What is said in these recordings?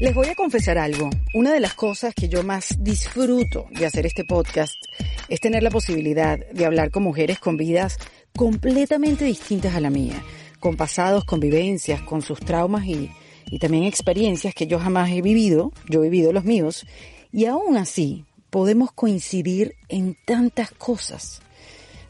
Les voy a confesar algo. Una de las cosas que yo más disfruto de hacer este podcast es tener la posibilidad de hablar con mujeres con vidas completamente distintas a la mía, con pasados, convivencias, con sus traumas y, y también experiencias que yo jamás he vivido, yo he vivido los míos, y aún así podemos coincidir en tantas cosas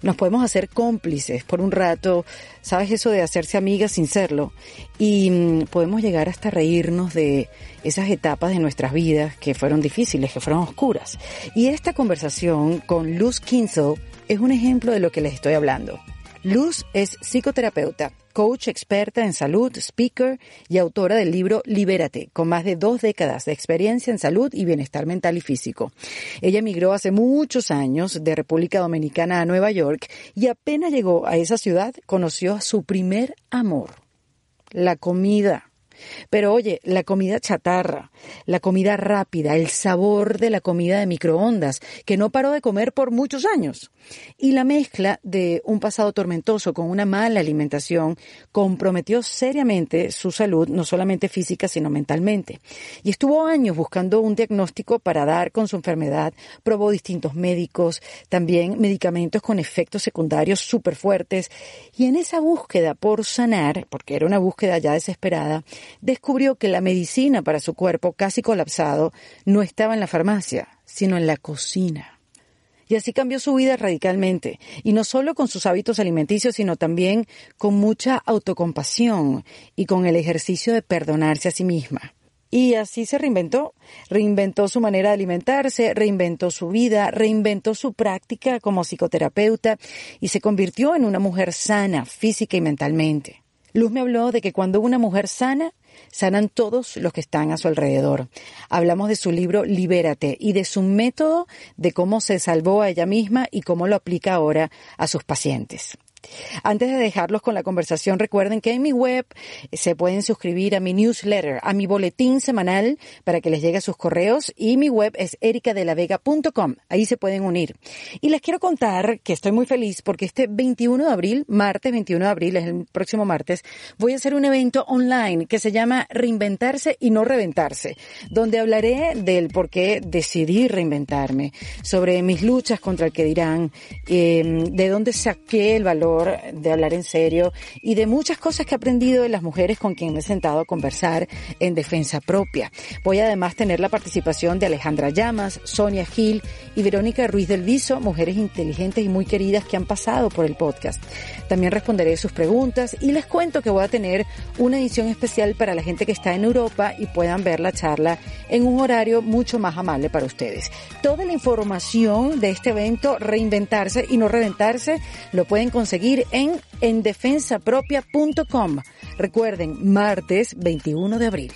nos podemos hacer cómplices por un rato, sabes eso de hacerse amigas sin serlo, y mm, podemos llegar hasta reírnos de esas etapas de nuestras vidas que fueron difíciles, que fueron oscuras. Y esta conversación con Luz Kinzel es un ejemplo de lo que les estoy hablando. Luz es psicoterapeuta, coach experta en salud, speaker y autora del libro Libérate, con más de dos décadas de experiencia en salud y bienestar mental y físico. Ella emigró hace muchos años de República Dominicana a Nueva York y apenas llegó a esa ciudad conoció a su primer amor, la comida. Pero oye, la comida chatarra, la comida rápida, el sabor de la comida de microondas, que no paró de comer por muchos años, y la mezcla de un pasado tormentoso con una mala alimentación comprometió seriamente su salud, no solamente física, sino mentalmente. Y estuvo años buscando un diagnóstico para dar con su enfermedad, probó distintos médicos, también medicamentos con efectos secundarios súper fuertes, y en esa búsqueda por sanar, porque era una búsqueda ya desesperada, descubrió que la medicina para su cuerpo casi colapsado no estaba en la farmacia, sino en la cocina. Y así cambió su vida radicalmente, y no solo con sus hábitos alimenticios, sino también con mucha autocompasión y con el ejercicio de perdonarse a sí misma. Y así se reinventó. Reinventó su manera de alimentarse, reinventó su vida, reinventó su práctica como psicoterapeuta y se convirtió en una mujer sana física y mentalmente. Luz me habló de que cuando una mujer sana, sanan todos los que están a su alrededor. Hablamos de su libro Libérate y de su método de cómo se salvó a ella misma y cómo lo aplica ahora a sus pacientes. Antes de dejarlos con la conversación, recuerden que en mi web se pueden suscribir a mi newsletter, a mi boletín semanal para que les llegue a sus correos y mi web es ericadelavega.com. Ahí se pueden unir. Y les quiero contar que estoy muy feliz porque este 21 de abril, martes 21 de abril, es el próximo martes, voy a hacer un evento online que se llama Reinventarse y no reventarse, donde hablaré del por qué decidí reinventarme, sobre mis luchas contra el que dirán, eh, de dónde saqué el valor de hablar en serio y de muchas cosas que he aprendido de las mujeres con quien me he sentado a conversar en defensa propia. Voy a además tener la participación de Alejandra Llamas, Sonia Gil y Verónica Ruiz del Viso, mujeres inteligentes y muy queridas que han pasado por el podcast. También responderé sus preguntas y les cuento que voy a tener una edición especial para la gente que está en Europa y puedan ver la charla en un horario mucho más amable para ustedes. Toda la información de este evento, reinventarse y no reventarse, lo pueden conseguir en endefensapropia.com. Recuerden, martes 21 de abril.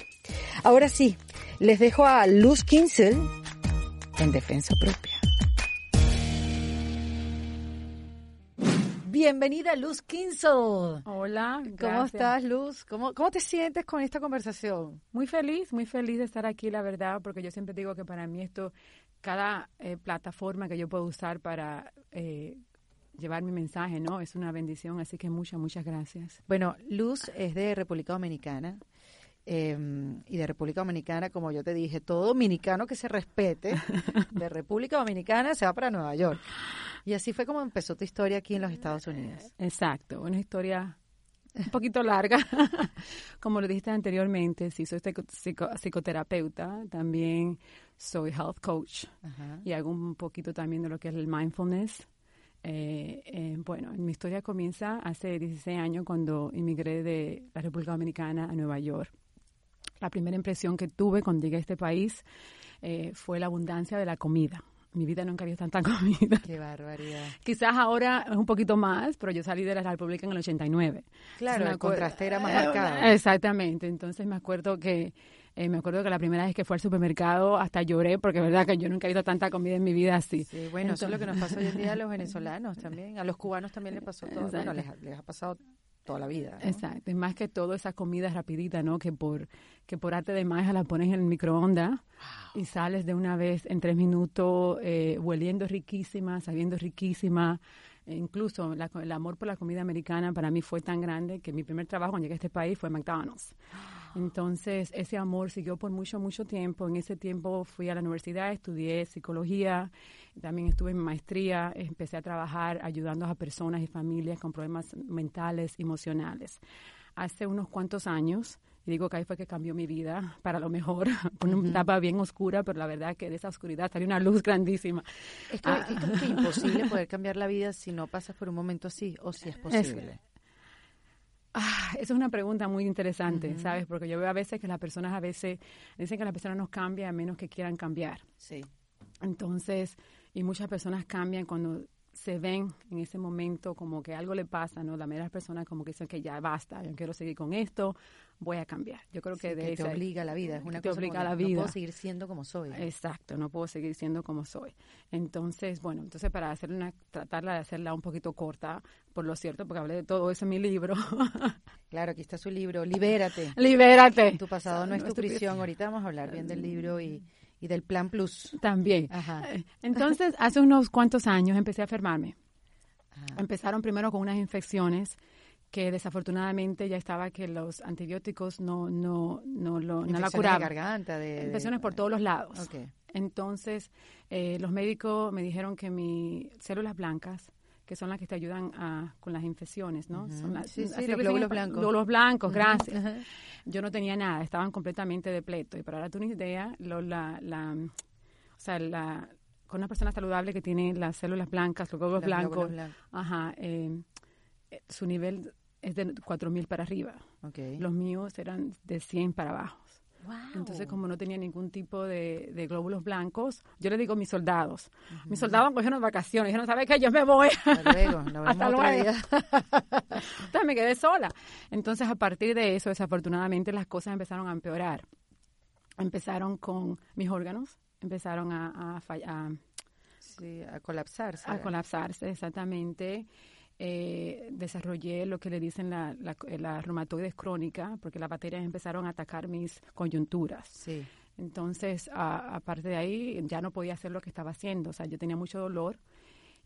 Ahora sí, les dejo a Luz Kinsel en Defensa Propia. Bienvenida Luz Kinsel. Hola, ¿Cómo estás Luz? ¿Cómo, ¿Cómo te sientes con esta conversación? Muy feliz, muy feliz de estar aquí, la verdad, porque yo siempre digo que para mí esto, cada eh, plataforma que yo puedo usar para eh, llevar mi mensaje, ¿no? Es una bendición, así que muchas, muchas gracias. Bueno, Luz es de República Dominicana. Em, y de República Dominicana, como yo te dije, todo dominicano que se respete de República Dominicana se va para Nueva York. Y así fue como empezó tu historia aquí en los Estados Unidos. Exacto, una historia un poquito larga, como lo dijiste anteriormente, sí, soy psicoterapeuta, también soy health coach y hago un poquito también de lo que es el mindfulness eh, eh, bueno, mi historia comienza hace 16 años cuando emigré de la República Dominicana a Nueva York. La primera impresión que tuve cuando llegué a este país eh, fue la abundancia de la comida. Mi vida nunca había tanta comida. Qué barbaridad. Quizás ahora es un poquito más, pero yo salí de la República en el 89. Claro, el contraste era más marcado. Exactamente. Entonces me acuerdo que eh, me acuerdo que la primera vez que fue al supermercado hasta lloré porque es verdad que yo nunca he visto tanta comida en mi vida así. Sí, bueno, eso es lo que nos pasó hoy en día a los venezolanos también, a los cubanos también les pasó todo, bueno, les, ha pasado toda la vida. Exacto, y más que todo esa comida rapidita, ¿no? Que por que por arte de magia la pones en el microondas y sales de una vez en tres minutos eh, hueliendo riquísima, sabiendo riquísima, E incluso el amor por la comida americana para mí fue tan grande que mi primer trabajo cuando llegué a este país fue McDonald's. Entonces, ese amor siguió por mucho, mucho tiempo. En ese tiempo fui a la universidad, estudié psicología, también estuve en maestría, empecé a trabajar ayudando a personas y familias con problemas mentales, emocionales. Hace unos cuantos años, y digo que ahí fue que cambió mi vida para lo mejor, con una etapa bien oscura, pero la verdad que de esa oscuridad salió una luz grandísima. Es que ah. es imposible poder cambiar la vida si no pasas por un momento así, o si es posible. Ah, esa es una pregunta muy interesante, ¿sabes? Porque yo veo a veces que las personas a veces dicen que las personas no cambian a menos que quieran cambiar. Sí. Entonces, y muchas personas cambian cuando se ven en ese momento como que algo le pasa, ¿no? La mayoría de las personas como que dicen que ya basta, yo quiero seguir con esto, voy a cambiar. Yo creo que de que te obliga a la vida, es una te cosa obliga a la vida. No puedo seguir siendo como soy. Exacto, no puedo seguir siendo como soy. Entonces, bueno, entonces para hacer una, tratarla de hacerla un poquito corta, por lo cierto, porque hablé de todo eso en mi libro. claro, aquí está su libro, Libérate. Libérate. Tu pasado no es tu prisión. Ahorita vamos a hablar bien del libro y y del Plan Plus. También. Eh, entonces, hace unos cuantos años empecé a enfermarme. Empezaron primero con unas infecciones que desafortunadamente ya estaba que los antibióticos no no no lo no la curaban. De garganta, de, infecciones por todos los lados. Entonces eh, los médicos me dijeron que mis células blancas que son las que te ayudan a, con las infecciones, ¿no? Son las, sí, sí, los glóbulos blancos. Glóbulos blancos, gracias. Yo no tenía nada, estaban completamente depletos. Y para darte una idea, lo, la, la, o sea, la, con una persona saludable que tiene las células blancas, los glóbulos blancos, ajá, eh, eh, su nivel es de 4.000 para arriba. Okay. Los míos eran de 100 para abajo. Entonces, como no tenía ningún tipo de, glóbulos blancos, yo le digo a mis soldados. Mis soldados cogieron vacaciones. Dijeron, ¿sabes qué? Yo me voy. Hasta luego. Hasta luego. Entonces me quedé sola. Entonces, a partir de eso, desafortunadamente, las cosas empezaron a empeorar. Empezaron con mis órganos, empezaron a, a, sí, a colapsarse. A colapsarse, exactamente eh, desarrollé lo que le dicen la, la, la, reumatoides crónica, porque las bacterias empezaron a atacar mis coyunturas. Sí. Entonces, aparte de ahí, ya no podía hacer lo que estaba haciendo. O sea, yo tenía mucho dolor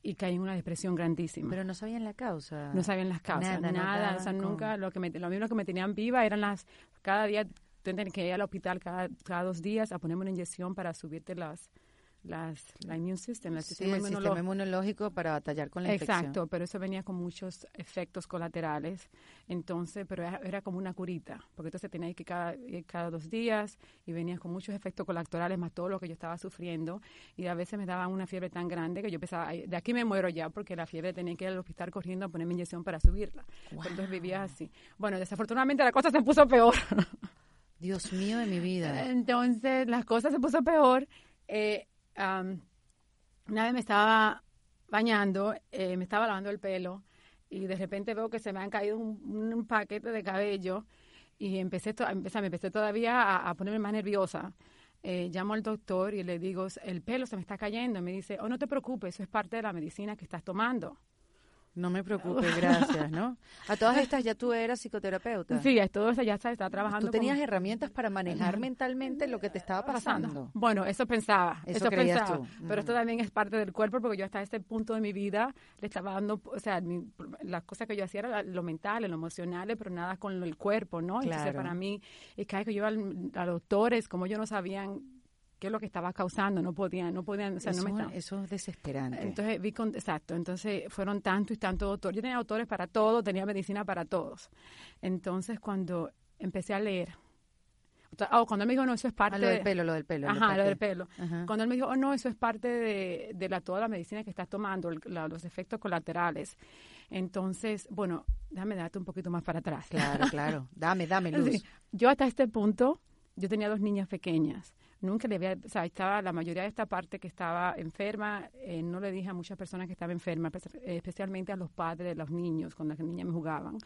y caí en una depresión grandísima. Pero no sabían la causa. No sabían las causas, nada. o sea, nunca, lo que me, lo mismo que me tenían viva eran las, cada día, tenía que ir al hospital cada, cada dos días a ponerme una inyección para subirte las, las, la immune system, el, sistema, inmunológico para batallar con la infección. Exacto, pero eso venía con muchos efectos colaterales. Entonces, pero era, como una curita, porque entonces tenía que ir cada, cada dos días y venía con muchos efectos colaterales, más todo lo que yo estaba sufriendo. Y a veces me daba una fiebre tan grande que yo pensaba, de aquí me muero ya, porque la fiebre tenía que ir al hospital corriendo a ponerme inyección para subirla. Entonces vivía así. Bueno, desafortunadamente la cosa se puso peor. Dios mío de mi vida. Entonces, las cosas se puso peor. Eh, una vez me estaba bañando, eh, me estaba lavando el pelo y de repente veo que se me han caído un, paquete de cabello y empecé, empecé, me empecé todavía a, ponerme más nerviosa. Eh, llamo al doctor y le digo, el pelo se me está cayendo. Me dice, oh, no te preocupes, eso es parte de la medicina que estás tomando. No me preocupes, gracias, ¿no? A todas estas ya tú eras psicoterapeuta. Sí, a todas ya estaba trabajando. ¿Tú tenías herramientas para manejar mentalmente lo que te estaba pasando? Bueno, eso pensaba, eso, pensaba. Pero esto también es parte del cuerpo porque yo hasta este punto de mi vida le estaba dando, o sea, las cosas que yo hacía era lo mental, lo emocional, pero nada con el cuerpo, ¿no? Entonces para mí, es que, que yo iba a doctores, como yo no sabían qué es lo que estaba causando, no podían, no podían, o sea, eso, no me Eso es desesperante. Entonces vi con, exacto, entonces fueron tantos y tantos doctores. Yo tenía doctores para todo, tenía medicina para todos. Entonces cuando empecé a leer, oh, cuando él me dijo, no, eso es parte... Ah, lo del pelo, lo del pelo. Ajá, lo del pelo. Cuando él me dijo, oh, no, eso es parte de, de la, toda la medicina que estás tomando, los efectos colaterales. Entonces, bueno, déjame darte un poquito más para atrás. Claro, claro. Dame, dame luz. Yo hasta este punto, yo tenía dos niñas pequeñas nunca le había, o sea, estaba la mayoría de esta parte que estaba enferma, eh, no le dije a muchas personas que estaban enfermas, especialmente a los padres de los niños, cuando las niñas me jugaban,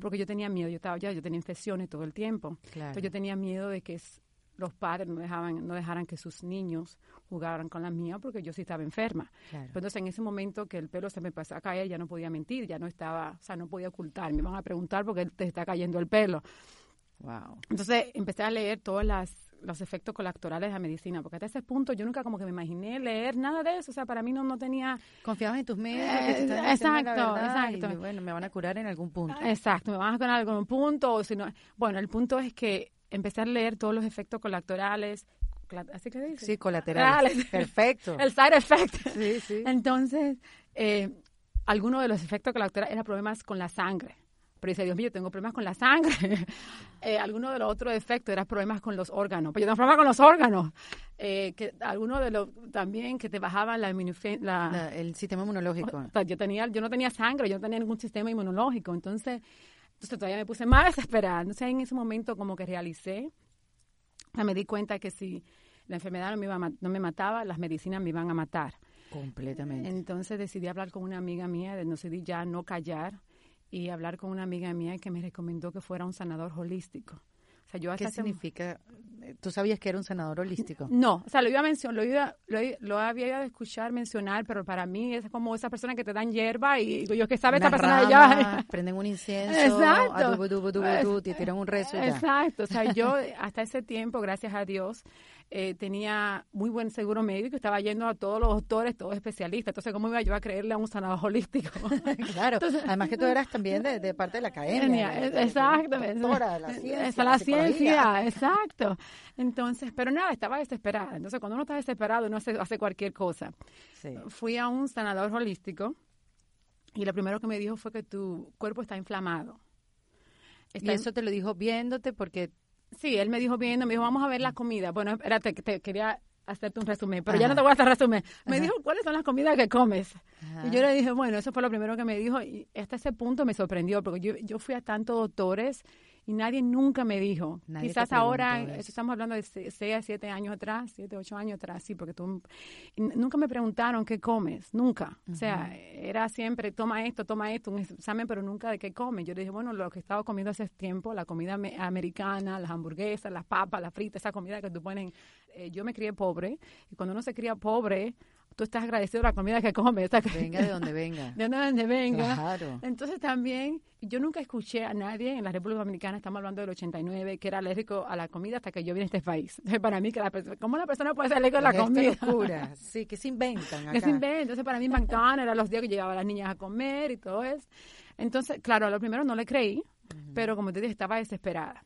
porque yo tenía miedo, yo estaba ya, yo tenía infecciones todo el tiempo, entonces yo tenía miedo de que los padres no dejaban, no dejaran que sus niños jugaran con las mías porque yo sí estaba enferma. Entonces en ese momento que el pelo se me empezó a caer, ya no podía mentir, ya no estaba, o sea, no podía ocultar, me van a preguntar porque te está cayendo el pelo. Wow. Entonces empecé a leer todas las los efectos colaterales de la medicina, porque hasta ese punto yo nunca como que me imaginé leer nada de eso, o sea, para mí no, no tenía... Confiabas en tus médicos que te eh, exacto, exacto. Y, bueno, me van a curar en algún punto. Exacto, me van a curar en algún punto, o si no... Bueno, el punto es que empecé a leer todos los efectos colaterales, ¿así que dice? Sí, colaterales. Perfecto. el side effect. Sí, sí. Entonces, eh, alguno de los efectos colaterales era problemas con la sangre. Pero dice, Dios mío, tengo problemas con la sangre. eh, alguno de los otros efectos era problemas con los órganos. Pero yo tengo problemas con los órganos. Eh, que alguno de los también que te bajaban la, la, el sistema inmunológico. yo tenía, yo no tenía sangre, yo no tenía ningún sistema inmunológico. Entonces, entonces todavía me puse más desesperada. Entonces en ese momento como que realicé, me di cuenta que si la enfermedad no me, iba no me mataba, las medicinas me iban a matar. Completamente. Entonces decidí hablar con una amiga mía, decidí ya no callar y hablar con una amiga mía que me recomendó que fuera un sanador holístico. O sea, yo ¿Qué significa? ¿Tú sabías que era un sanador holístico? No, o sea, lo iba a mencionar, lo, iba, lo, había ido a escuchar mencionar, pero para mí es como esa persona que te dan hierba y yo que sabe esta persona ya. prenden un incienso, Exacto. te tiran un rezo y Exacto, o sea, yo hasta ese tiempo, gracias a Dios, eh, tenía muy buen seguro médico, estaba yendo a todos los doctores, todos especialistas. Entonces, ¿cómo iba yo a creerle a un sanador holístico? claro, además que tú eras también de, parte de la academia. Exactamente. Doctora de la ciencia. Esa la, ciencia, exacto. Entonces, pero nada, estaba desesperada. Entonces, cuando uno está desesperado, uno hace, hace cualquier cosa. Fui a un sanador holístico y lo primero que me dijo fue que tu cuerpo está inflamado. y eso te lo dijo viéndote porque Sí, él me dijo viendo, me dijo, vamos a ver la comida. Bueno, espérate, te quería hacerte un resumen, pero ya no te voy a hacer resumen. Me dijo, ¿cuáles son las comidas que comes? Y yo le dije, bueno, eso fue lo primero que me dijo y hasta ese punto me sorprendió, porque yo, yo fui a tantos doctores y nadie nunca me dijo. Quizás ahora, estamos hablando de 6 a 7 años atrás, 7, 8 años atrás, sí, porque tú, nunca me preguntaron qué comes, nunca. O sea, era siempre, toma esto, toma esto, un examen, pero nunca de qué comes. Yo le dije, bueno, lo que he estado comiendo hace tiempo, la comida americana, las hamburguesas, las papas, las fritas, esa comida que tú pones. Eh, yo me crié pobre, y cuando uno se cría pobre, tú estás agradecido de la comida que comes. Venga de donde venga. De donde venga. Claro. Entonces también, yo nunca escuché a nadie en la República Dominicana, estamos hablando del 89, que era alérgico a la comida hasta que yo vine a este país. Entonces, para mí, que la ¿cómo una persona puede ser alérgico a la comida? locura. Sí, que se inventan acá. Que se inventan. Entonces, para mí, McDonald's eran los días que llegaban las niñas a comer y todo eso. Entonces, claro, a lo primero no le creí, pero como te dije, estaba desesperada.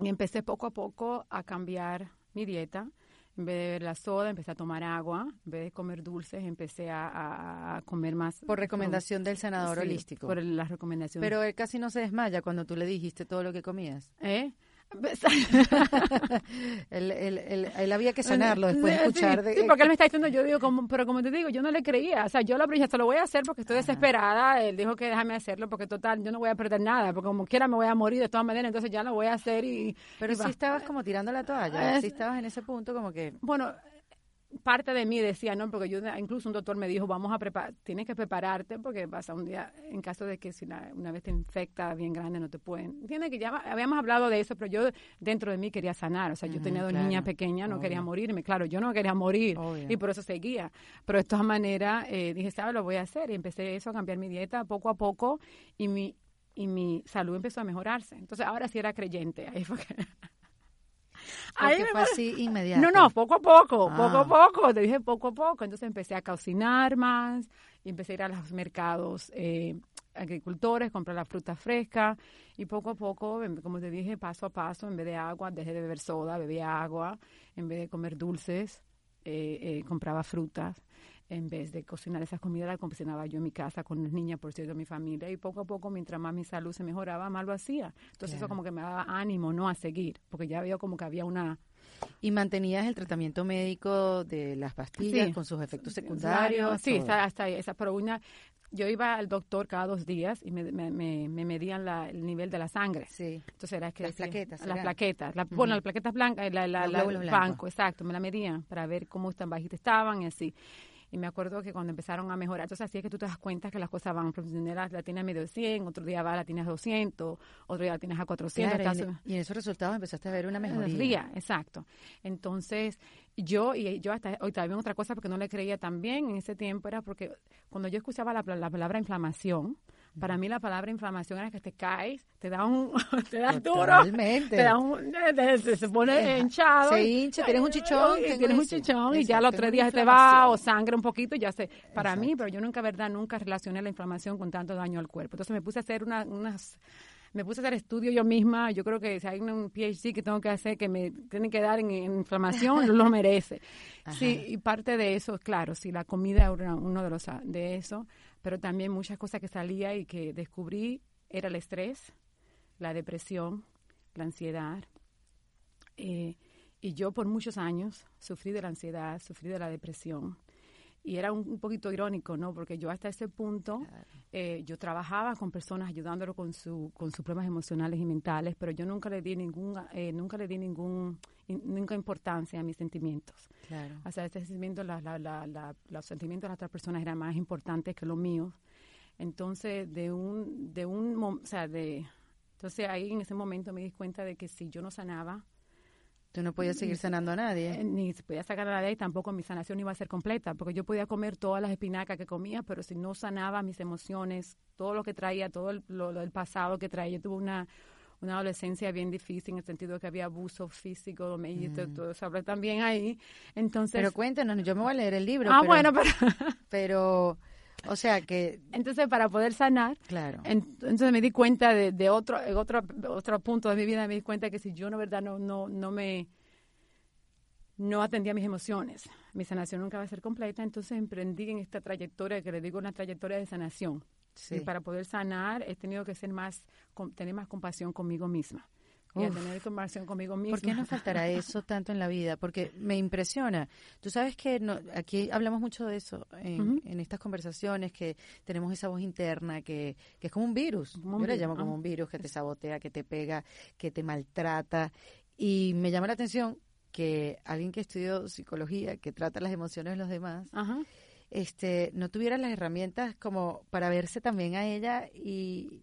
Y empecé poco a poco a cambiar mi dieta en vez de beber la soda, empecé a tomar agua. En vez de comer dulces, empecé a, comer más. Por recomendación del senador holístico. Por la recomendación. Pero él casi no se desmaya cuando tú le dijiste todo lo que comías. ¿Eh? él, había que sanarlo después de escuchar. Sí, porque él me está diciendo, yo digo, como, pero como te digo, yo no le creía. O sea, yo lo dije, se lo voy a hacer porque estoy desesperada. Él dijo que déjame hacerlo porque total, yo no voy a perder nada, porque como quiera me voy a morir de todas maneras, entonces ya lo voy a hacer y... Pero si estabas como tirando la toalla, si estabas en ese punto como que... Bueno, parte de mí decía, no, porque yo, incluso un doctor me dijo, vamos a preparar, tienes que prepararte porque pasa un día, en caso de que si una vez te infecta bien grande, no te pueden. Tiene que ya habíamos hablado de eso, pero yo dentro de mí quería sanar, o sea, yo tenía dos niñas pequeñas, no quería morirme, claro, yo no quería morir y por eso seguía, pero de todas maneras eh, dije, ¿sabes? Lo voy a hacer y empecé eso, a cambiar mi dieta poco a poco y mi, y mi salud empezó a mejorarse. Entonces ahora sí era creyente, ahí fue que... Porque fue así inmediato. No, no, poco a poco, poco a ah. poco, te dije poco a poco. Entonces empecé a cocinar más, y empecé a ir a los mercados eh, agricultores, comprar la fruta fresca y poco a poco, em, como te dije, paso a paso, en vez de agua, dejé de beber soda, bebía agua, en vez de comer dulces, eh, eh, compraba frutas en vez de cocinar esas comidas, la cocinaba yo en mi casa con las niñas, por cierto, mi familia, y poco a poco, mientras más mi salud se mejoraba, más lo hacía. Entonces eso como que me daba ánimo, ¿no?, a seguir, porque ya veo como que había una... ¿Y mantenías el tratamiento médico de las pastillas con sus efectos secundarios? Sí, hasta, esa, pero una, yo iba al doctor cada dos días y me, me, me, medían la, el nivel de la sangre. Sí. Entonces era que... Las plaquetas. Las plaquetas. Bueno, las plaquetas blancas, la, la, la, el banco, exacto. Me la medían para ver cómo tan bajitas estaban y así. Y me acuerdo que cuando empezaron a mejorar, entonces así es que tú te das cuenta que las cosas van. Primero la tienes a medio 100, otro día va la tienes a 200, otro día la tienes a 400. y, en, esos resultados empezaste a ver una mejoría. exacto. Entonces, yo, y yo hasta hoy también otra cosa porque no le creía también en ese tiempo, era porque cuando yo escuchaba la, la palabra inflamación, Para mí la palabra inflamación era que te caes, te da un, te da duro, te da un, se pone hinchado. Se hincha, tienes un chichón. Y tienes un chichón y ya los tres días te va o sangre un poquito, ya sé. Para mí, pero yo nunca, verdad, nunca relacioné la inflamación con tanto daño al cuerpo. Entonces me puse a hacer unas me puse a hacer estudio yo misma. Yo creo que si hay un PhD que tengo que hacer que me tiene que dar en, inflamación, lo merece. Sí, y parte de eso, claro, sí, la comida era uno de los de eso, pero también muchas cosas que salía y que descubrí era el estrés, la depresión, la ansiedad. Eh, y yo por muchos años sufrí de la ansiedad, sufrí de la depresión y era un, poquito irónico, ¿no? Porque yo hasta ese punto, eh, yo trabajaba con personas ayudándolo con, su, con sus problemas emocionales y mentales, pero yo nunca le di ningún, eh, nunca le di ningún, nunca importancia a mis sentimientos. Claro. O sea, ese sentimiento, la, la, la, los sentimientos de las otras personas eran más importantes que los míos. Entonces, de un, de un, o sea, de, entonces ahí en ese momento me di cuenta de que si yo no sanaba, Tú no podías seguir sanando a nadie. Eh, ni podía sacar a nadie y tampoco mi sanación iba a ser completa, porque yo podía comer todas las espinacas que comía, pero si no sanaba mis emociones, todo lo que traía, todo lo, del pasado que traía, yo tuve una, una adolescencia bien difícil en el sentido de que había abuso físico, me mm. todo eso también ahí. Entonces, pero cuéntanos, yo me voy a leer el libro. Ah, bueno, pero... pero o sea que... Entonces, para poder sanar, claro. entonces me di cuenta de, de otro, otro, otro punto de mi vida, me di cuenta que si yo, no verdad, no, no, no me... No atendía mis emociones, mi sanación nunca va a ser completa, entonces emprendí en esta trayectoria que le digo una trayectoria de sanación. Sí. Y para poder sanar he tenido que ser más, tener más compasión conmigo misma y a tener conversación conmigo misma. ¿Por qué nos faltará eso tanto en la vida? Porque me impresiona. Tú sabes que no, aquí hablamos mucho de eso en, estas conversaciones, que tenemos esa voz interna que, que es como un virus. Yo la llamo como un virus que te sabotea, que te pega, que te maltrata. Y me llama la atención que alguien que estudió psicología, que trata las emociones de los demás, este no tuviera las herramientas como para verse también a ella y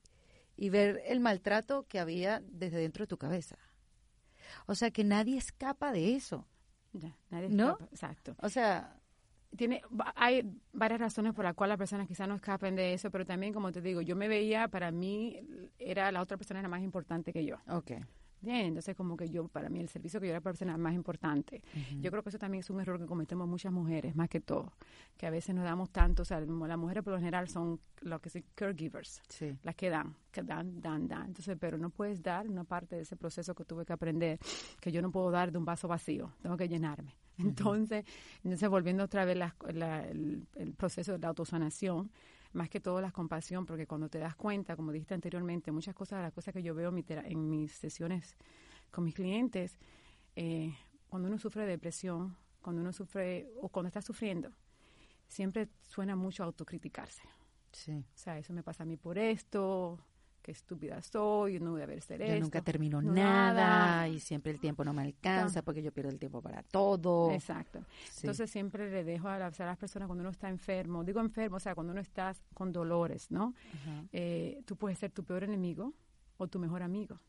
y ver el maltrato que había desde dentro de tu cabeza. O sea que nadie escapa de eso. nadie ¿No? exacto. O sea, tiene hay varias razones por las cuales las personas quizás no escapen de eso, pero también como te digo, yo me veía para mí era la otra persona era más importante que yo. Okay. Bien, entonces como que yo, para mí el servicio que yo era persona más importante. Yo creo que eso también es un error que cometemos muchas mujeres, más que todo, que a veces nos damos tanto, o sea, las mujeres por lo general son lo que se caregivers, las que dan, que dan, dan, dan. Entonces, pero no puedes dar una parte de ese proceso que tuve que aprender, que yo no puedo dar de un vaso vacío, tengo que llenarme. Entonces, entonces volviendo otra vez el, el proceso de la autosanación, más que todo la compasión, porque cuando te das cuenta, como dijiste anteriormente, muchas cosas de las cosas que yo veo en, mis sesiones con mis clientes, eh, cuando uno sufre de depresión, cuando uno sufre o cuando está sufriendo, siempre suena mucho autocriticarse. Sí. O sea, eso me pasa a mí por esto, qué estúpida soy, no voy a ver ser yo nunca termino nada, y siempre el tiempo no me alcanza porque yo pierdo el tiempo para todo. Exacto. Entonces siempre le dejo a, las personas cuando uno está enfermo, digo enfermo, o sea, cuando uno está con dolores, ¿no? Eh, tú puedes ser tu peor enemigo o tu mejor amigo.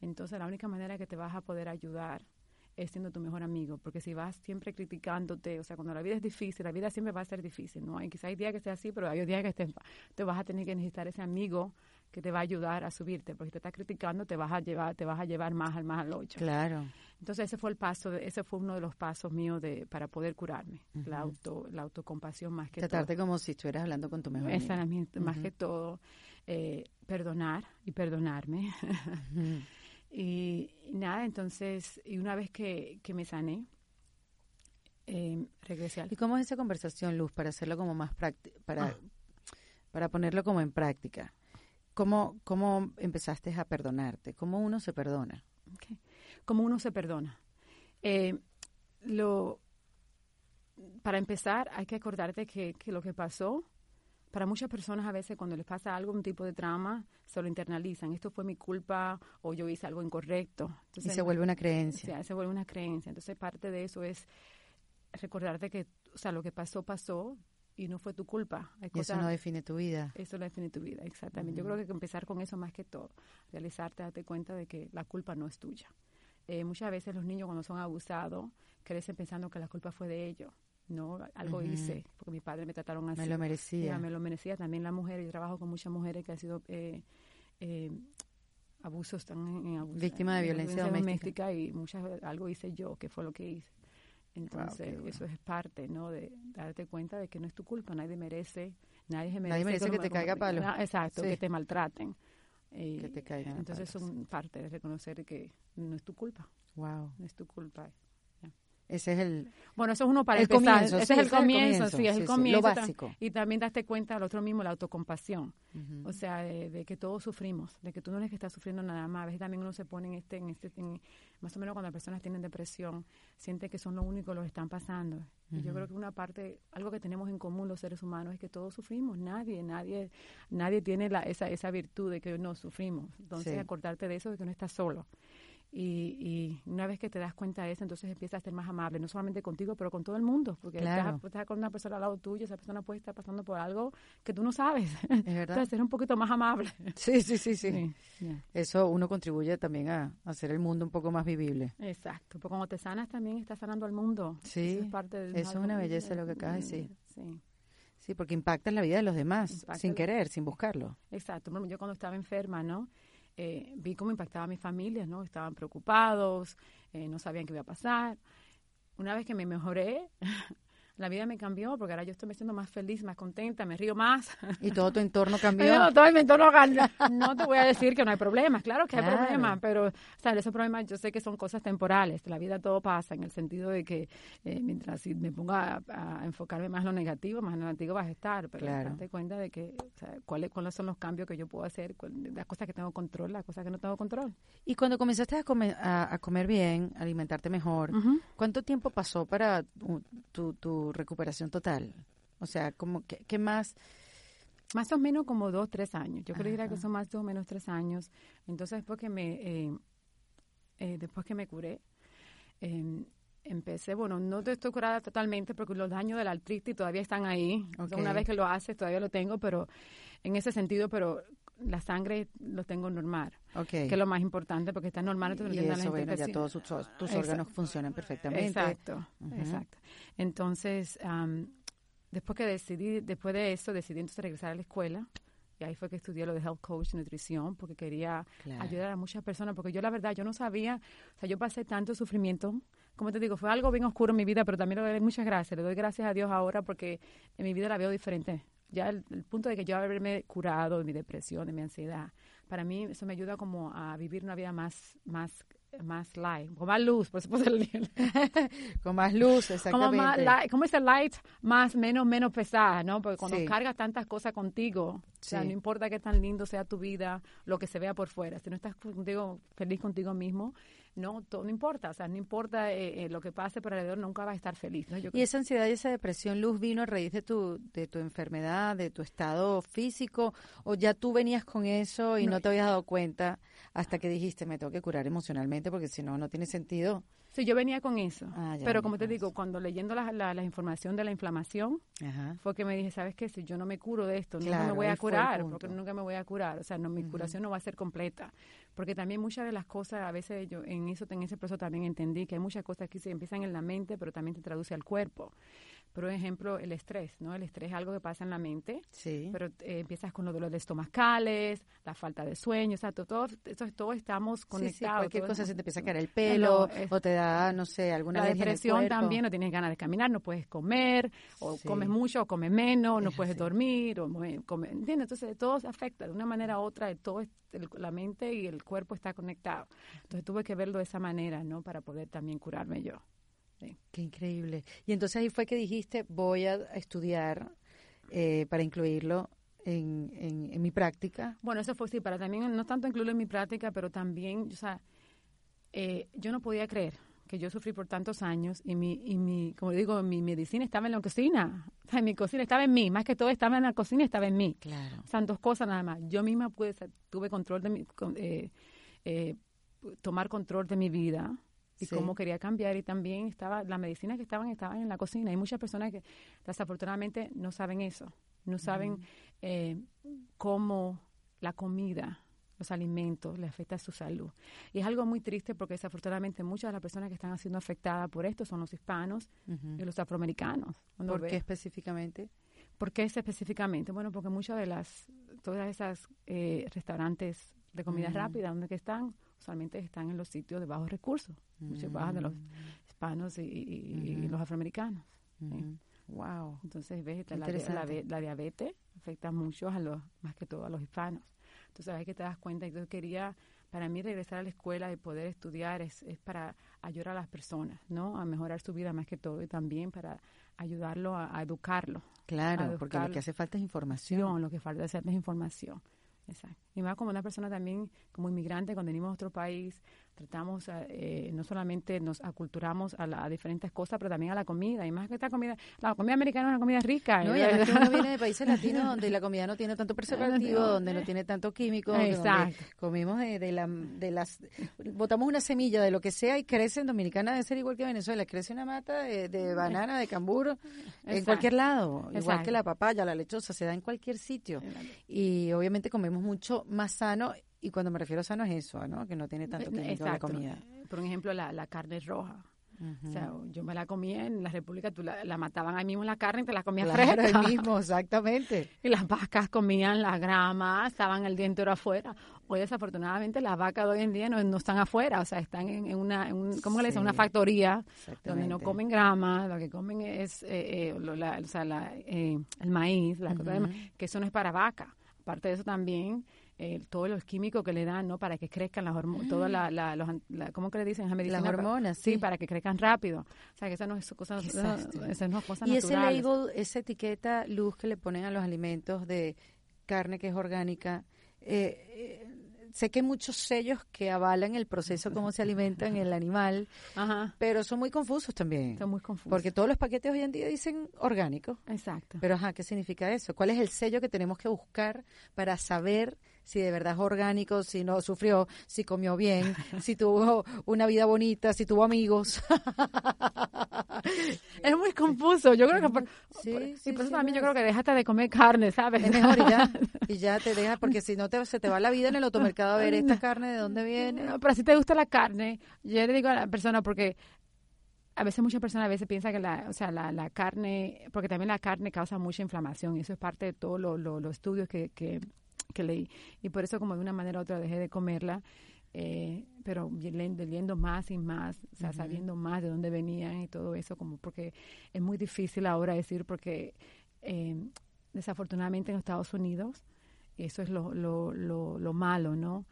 Entonces la única manera que te vas a poder ayudar es siendo tu mejor amigo, porque si vas siempre criticándote, o sea, cuando la vida es difícil, la vida siempre va a ser difícil, ¿no? Hay, quizá hay días que sea así, pero hay días que estés, te vas a tener que necesitar ese amigo que te va a ayudar a subirte, porque si te estás criticando te vas a llevar, te vas a llevar más al más al ocho. Claro. Entonces ese fue el paso, ese fue uno de los pasos míos de para poder curarme, la auto, la autocompasión más que Tratarte como si estuvieras hablando con tu mejor Esa más que todo, eh, perdonar y perdonarme. y, nada, entonces, y una vez que, que me sané, eh, regresé al... ¿Y cómo es esa conversación, Luz, para hacerlo como más práctica, para, ah. para ponerlo como en práctica? ¿Cómo, ¿Cómo empezaste a perdonarte? ¿Cómo uno se perdona? ¿Cómo uno se perdona? Eh, lo, para empezar, hay que acordarte que, que, lo que pasó, para muchas personas a veces cuando les pasa algún tipo de trauma, se lo internalizan. Esto fue mi culpa o yo hice algo incorrecto. y se vuelve una creencia. se vuelve una creencia. Entonces parte de eso es recordarte que, o sea, lo que pasó, pasó, y no fue tu culpa. eso no define tu vida. Eso no define tu vida, exactamente. Yo creo que empezar con eso más que todo. Realizarte, darte cuenta de que la culpa no es tuya. Eh, muchas veces los niños cuando son abusados crecen pensando que la culpa fue de ellos. ¿no? Algo hice, porque mi padre me trataron así. Me lo merecía. me lo merecía. También la mujer, yo trabajo con muchas mujeres que han sido eh, eh, abusos, están en. Víctima de violencia, doméstica. Y muchas algo hice yo, que fue lo que hice. Entonces, eso es parte, ¿no? De darte cuenta de que no es tu culpa, nadie merece, nadie merece, nadie merece que, te caiga palo. exacto, que te maltraten. que te caigan Entonces, son parte de reconocer que no es tu culpa. Wow. No es tu culpa. Ese es el. Bueno, eso es uno para empezar. ese es el comienzo, sí, es el comienzo. lo básico. Y también daste cuenta al otro mismo la autocompasión. O sea, de, que todos sufrimos, de que tú no eres que estás sufriendo nada más. A veces también uno se pone en este, en este, más o menos cuando las personas tienen depresión, siente que son lo único que los están pasando. Y yo creo que una parte, algo que tenemos en común los seres humanos es que todos sufrimos. Nadie, nadie, nadie tiene la, esa, esa virtud de que no sufrimos. Entonces, acordarte de eso, de que no estás solo. Y, una vez que te das cuenta de eso, entonces empiezas a ser más amable, no solamente contigo, pero con todo el mundo, porque estás, con una persona al lado tuyo, esa persona puede estar pasando por algo que tú no sabes. Es verdad. Entonces, ser un poquito más amable. Sí, sí, sí, sí. Eso uno contribuye también a, hacer el mundo un poco más vivible. Exacto, porque cuando te sanas también estás sanando al mundo. Sí, eso es, parte eso es una belleza lo que acabas de decir. Sí. Sí, porque impacta en la vida de los demás, sin querer, sin buscarlo. Exacto. Yo cuando estaba enferma, ¿no? Eh, vi cómo impactaba a mi familia, ¿no? Estaban preocupados, eh, no sabían qué iba a pasar. Una vez que me mejoré, la vida me cambió porque ahora yo estoy me siento más feliz, más contenta, me río más. ¿Y todo tu entorno cambió? no, todo mi entorno cambió. No te voy a decir que no hay problemas, claro que hay problemas, pero o sea, esos problemas yo sé que son cosas temporales, la vida todo pasa en el sentido de que eh, mientras si me ponga a, enfocarme más en lo negativo, más en lo negativo vas a estar, pero claro. darte cuenta de que o sea, cuáles, cuáles son los cambios que yo puedo hacer, las cosas que tengo control, las cosas que no tengo control. Y cuando comenzaste a comer, a, comer bien, alimentarte mejor, ¿cuánto tiempo pasó para tu, tu recuperación total? O sea, como que, ¿qué más? Más o menos como dos, tres años. Yo creo que son más o menos tres años. Entonces, después que me, eh, eh, después que me curé, em, empecé, bueno, no estoy curada totalmente porque los daños de la artritis todavía están ahí. una vez que lo haces, todavía lo tengo, pero en ese sentido, pero la sangre lo tengo normal, que es lo más importante porque está normal. y eso, bueno, ya todos tus, órganos funcionan perfectamente. Exacto, exacto. Entonces, después que decidí, después de eso, decidí entonces regresar a la escuela. Y ahí fue que estudié lo de Health Coach, Nutrición, porque quería ayudar a muchas personas. Porque yo, la verdad, yo no sabía, o sea, yo pasé tanto sufrimiento. Como te digo, fue algo bien oscuro en mi vida, pero también le doy muchas gracias. Le doy gracias a Dios ahora porque en mi vida la veo diferente ya el, punto de que yo haberme curado de mi depresión, de mi ansiedad, para mí eso me ayuda como a vivir una vida más, más más light, con más luz, por supuesto. con más luz, exactamente. Como, más light, como ese light más, menos, menos pesada, ¿no? Porque cuando cargas tantas cosas contigo, o sea, no importa qué tan lindo sea tu vida, lo que se vea por fuera, si no estás contigo, feliz contigo mismo, no, todo, no importa, o sea, no importa eh, eh, lo que pase por alrededor, nunca vas a estar feliz. ¿no? y esa ansiedad y esa depresión, Luz, vino a raíz de tu, de tu enfermedad, de tu estado físico, o ya tú venías con eso y no, te habías dado cuenta hasta que dijiste, me tengo que curar emocionalmente porque si no, no tiene sentido. Sí, yo venía con eso. Ah, pero como te digo, cuando leyendo la, la, información de la inflamación, fue que me dije, ¿sabes qué? Si yo no me curo de esto, nunca me voy a curar, porque nunca me voy a curar. O sea, no, mi curación no va a ser completa. Porque también muchas de las cosas, a veces yo en eso, en ese proceso también entendí que hay muchas cosas que se empiezan en la mente, pero también te traduce al cuerpo. Por ejemplo, el estrés, ¿no? El estrés es algo que pasa en la mente, sí. pero eh, empiezas con los dolores estomacales, la falta de sueño, o sea, todo, todo, estamos conectados. Sí, cualquier cosa se te empieza a caer el pelo, o te da, no sé, alguna La depresión también, no tienes ganas de caminar, no puedes comer, o comes mucho, o comes menos, no puedes dormir, o comer, ¿entiendes? Entonces, todo se afecta de una manera u otra, todo la mente y el cuerpo está conectado. Entonces, tuve que verlo de esa manera, ¿no? Para poder también curarme yo. Qué increíble. Y entonces ahí fue que dijiste, voy a estudiar eh, para incluirlo en, en, mi práctica. Bueno, eso fue sí, para también, no tanto incluirlo en mi práctica, pero también, o sea, eh, yo no podía creer que yo sufrí por tantos años y mi, y mi, como digo, mi medicina estaba en la cocina. O sea, mi cocina estaba en mí, más que todo estaba en la cocina, estaba en mí. Claro. O sea, dos cosas nada más. Yo misma pude, tuve control de mi, eh, tomar control de mi vida y cómo quería cambiar y también estaba la medicina que estaban estaban en la cocina hay muchas personas que desafortunadamente no saben eso no saben eh, cómo la comida los alimentos, le afecta su salud. Y es algo muy triste porque desafortunadamente muchas de las personas que están siendo afectadas por esto son los hispanos y los afroamericanos. ¿Por qué específicamente? ¿Por qué específicamente? Bueno, porque muchas de las, todas esas eh, restaurantes de comida rápida, donde que están, usualmente están en los sitios de bajos recursos, muchos bajos de los mm. hispanos y, los afroamericanos. Wow. Entonces, ves, la, la, diabetes afecta mucho a los, más que todo a los hispanos. Entonces, ahí que te das cuenta. Yo quería, para mí, regresar a la escuela y poder estudiar es, es para ayudar a las personas, ¿no? A mejorar su vida más que todo y también para ayudarlo a, educarlo. Claro, porque lo que hace falta es información. Lo que falta es información. Exacto. Y más como una persona también, como inmigrante, cuando venimos a otro país, tratamos, eh, no solamente nos aculturamos a, diferentes cosas, pero también a la comida. Y más que esta comida, la comida americana es una comida rica. No, y además que uno viene de países latinos donde la comida no tiene tanto preservativo, donde no tiene tanto químico. Exacto. comimos de, la, de las, botamos una semilla de lo que sea y crece en Dominicana debe ser igual que Venezuela, crece una mata de, banana, de cambur, en cualquier lado. Igual que la papaya, la lechosa, se da en cualquier sitio. Y obviamente comemos mucho más sano y cuando me refiero a sano es eso, ¿no? Que no tiene tanto químico la comida. Por ejemplo, la, la carne roja. O sea, yo me la comía en la República, tú la, mataban ahí mismo la carne y te la comías claro, fresca. ahí mismo, exactamente. y las vacas comían la grama, estaban el día entero afuera. Hoy, desafortunadamente, las vacas de hoy en día no, están afuera, o sea, están en, una, ¿cómo le dicen? Una factoría donde no comen grama, lo que comen es, eh, eh, o sea, eh, el maíz, la que eso no es para vaca. Aparte de eso también eh, todos los químicos que le dan, ¿no? Para que crezcan las hormonas, todas la, la, los, ¿cómo que le dicen? Las hormonas, sí. para que crezcan rápido. O sea, que esa no es cosa, esa no es cosa Y ese label, esa etiqueta luz que le ponen a los alimentos de carne que es orgánica, eh, eh sé que hay muchos sellos que avalan el proceso, cómo se alimentan el animal, pero son muy confusos también. Son muy confusos. Porque todos los paquetes hoy en día dicen orgánico. Exacto. Pero, ajá, ¿qué significa eso? ¿Cuál es el sello que tenemos que buscar para saber si de verdad es orgánico, si no sufrió, si comió bien, si tuvo una vida bonita, si tuvo amigos. es muy confuso. Yo creo que por, sí, sí, por eso también yo creo que déjate de comer carne, ¿sabes? Es mejor y ya, y ya te dejas, porque si no te, se te va la vida en el automercado a ver esta carne de dónde viene. pero si te gusta la carne, yo le digo a la persona porque a veces muchas personas a veces piensan que la, o sea, la, la carne, porque también la carne causa mucha inflamación y eso es parte de todos los estudios que, que, que leí. Y por eso como de una manera u otra dejé de comerla, eh, pero leyendo más y más, o sea, sabiendo más de dónde venían y todo eso, como porque es muy difícil ahora decir, porque eh, desafortunadamente en Estados Unidos, eso es lo, lo, lo, lo malo, ¿no?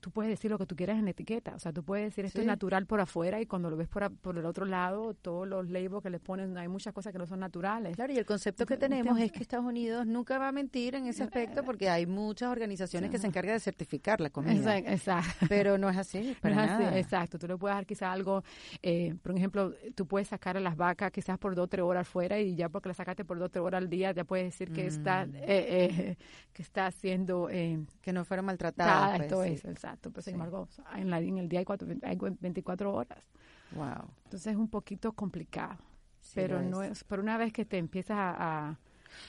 Tú puedes decir lo que tú quieras en la etiqueta. O sea, tú puedes decir esto es natural por afuera y cuando lo ves por, por el otro lado, todos los labels que le ponen, hay muchas cosas que no son naturales. Claro, y el concepto que tenemos es que Estados Unidos nunca va a mentir en ese aspecto porque hay muchas organizaciones que se encargan de certificar la comida. Exacto. Pero no es así, para nada. exacto. Tú le puedes dar quizás algo, eh, por ejemplo, tú puedes sacar a las vacas quizás por dos o tres horas fuera y ya porque la sacaste por dos o tres horas al día, ya puedes decir que está mm. eh, eh, que está haciendo... que no fuera maltratada. Pues, esto es, exacto. Pero sin embargo, en, la, en el día hay, cuatro, hay 24 horas. Wow. Entonces es un poquito complicado. pero no es, por una vez que te empiezas a,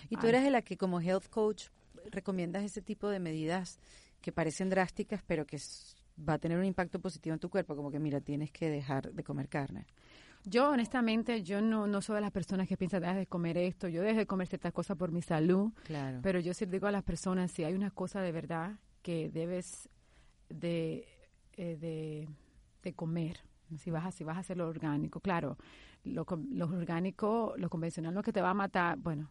y tú eres de la que como health coach recomiendas ese tipo de medidas que parecen drásticas, pero que va a tener un impacto positivo en tu cuerpo, como que mira, tienes que dejar de comer carne. Yo honestamente, yo no, no soy de las personas que piensan, dejar de comer esto, yo dejo de comer ciertas cosas por mi salud, claro. pero yo sí digo a las personas, si hay una cosa de verdad que debes de, eh, de, de, comer, si vas, a, si vas a hacer lo orgánico. Claro, lo, lo orgánico, lo convencional no es que te va a matar, bueno,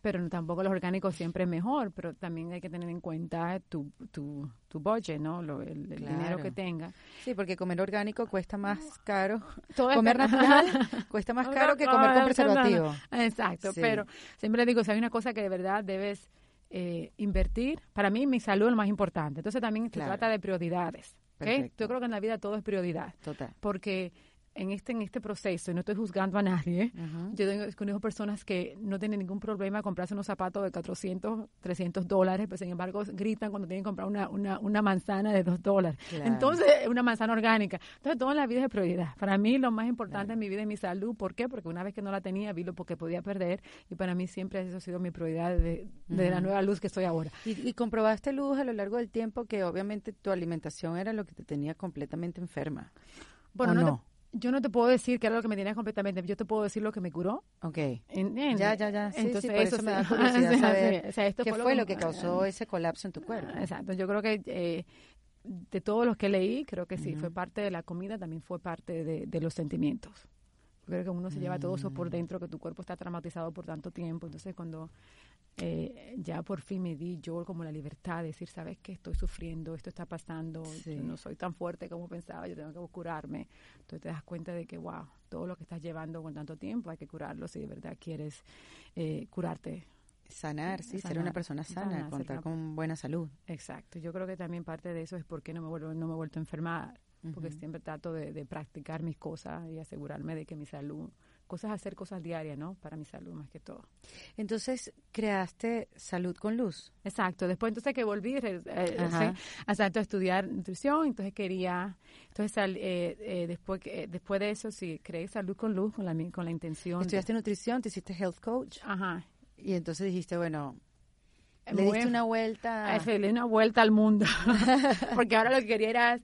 pero tampoco los orgánicos siempre es mejor, pero también hay que tener en cuenta tu, tu, tu budget, ¿no? el, dinero que tenga. Sí, porque comer orgánico cuesta más caro. comer natural cuesta más caro que comer con preservativo. Exacto, pero siempre digo, si hay una cosa que de verdad debes eh, invertir, para mí mi salud es lo más importante. Entonces también se trata de prioridades. ¿okay? Yo creo que en la vida todo es prioridad. Total. Porque en este en este proceso, y no estoy juzgando a nadie, yo tengo, conozco personas que no tienen ningún problema comprarse unos zapatos de 400, 300 dólares, pero sin embargo gritan cuando tienen que comprar una, una, una manzana de 2 dólares. Entonces, una manzana orgánica. Entonces, toda la vida es prioridad. Para mí, lo más importante en mi vida es mi salud. ¿Por qué? Porque una vez que no la tenía, vi lo que podía perder, y para mí siempre eso ha sido mi prioridad de, la nueva luz que estoy ahora. ¿Y, ¿Y comprobaste, Luz, a lo largo del tiempo que obviamente tu alimentación era lo que te tenía completamente enferma? Bueno, no, yo no te puedo decir qué era lo que me tenía completamente, yo te puedo decir lo que me curó. Ok. ya, ya, ya. Sí, Entonces, por eso, me da curiosidad saber qué fue, lo que, causó ese colapso en tu cuerpo. Exacto, yo creo que eh, de todos los que leí, creo que sí, fue parte de la comida, también fue parte de, de los sentimientos. Creo que uno se lleva todo eso por mm. dentro, que tu cuerpo está traumatizado por tanto tiempo. Entonces, cuando eh, ya por fin me di yo como la libertad de decir, sabes que estoy sufriendo, esto está pasando, no soy tan fuerte como pensaba, yo tengo que curarme. Entonces te das cuenta de que, wow, todo lo que estás llevando con tanto tiempo hay que curarlo si de verdad quieres eh, curarte. Sanar, sí, ser una persona sana, contar con buena salud. Exacto, yo creo que también parte de eso es porque no me vuelvo, no me he vuelto a enfermar, porque siempre trato de, de practicar mis cosas y asegurarme de que mi salud cosas, hacer cosas diarias, ¿no? Para mi salud más que todo. Entonces, creaste Salud con Luz. Exacto. Después, entonces que volví eh, eh a estudiar nutrición, entonces quería, entonces eh, eh, después, después de eso, sí, creé Salud con Luz con la, con la intención. Estudiaste nutrición, te hiciste health coach. Ajá. Y entonces dijiste, bueno, le diste una vuelta. Le di una vuelta al mundo. Porque ahora lo que quería era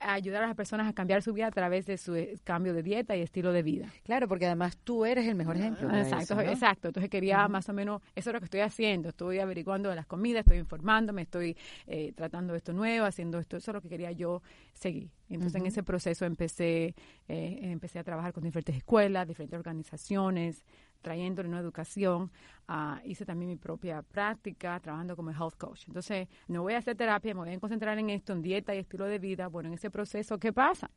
ayudar a las personas a cambiar su vida a través de su eh, cambio de dieta y estilo de vida. Claro, porque además tú eres el mejor ejemplo. exacto, exacto. Entonces quería más o menos, eso es lo que estoy haciendo. Estoy averiguando de las comidas, estoy informándome, estoy eh, tratando esto nuevo, haciendo esto. Eso es lo que quería yo seguir. Entonces en ese proceso empecé, eh, empecé a trabajar con diferentes escuelas, diferentes organizaciones, trayéndole una educación. Uh, hice también mi propia práctica trabajando como health coach. Entonces, no voy a hacer terapia, me voy a concentrar en esto, en dieta y estilo de vida. Bueno, en ese proceso, ¿qué pasa?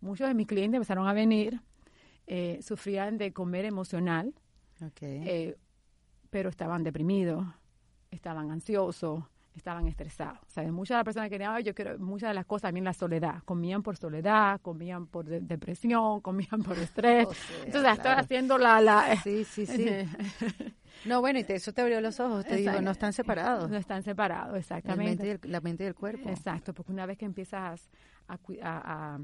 Muchos de mis clientes empezaron a venir, eh, sufrían de comer emocional, eh, pero estaban deprimidos, estaban ansiosos, estaban estresados. ¿Sabes? Muchas de las personas que querían, yo quiero, muchas de las cosas también la soledad. Comían por soledad, comían por depresión, comían por estrés. Entonces, estoy haciendo la, la... Sí, sí, sí. no, bueno, y eso te abrió los ojos. Te digo, no están separados. No están separados, exactamente. La mente y el, cuerpo. Exacto, porque una vez que empiezas a, a,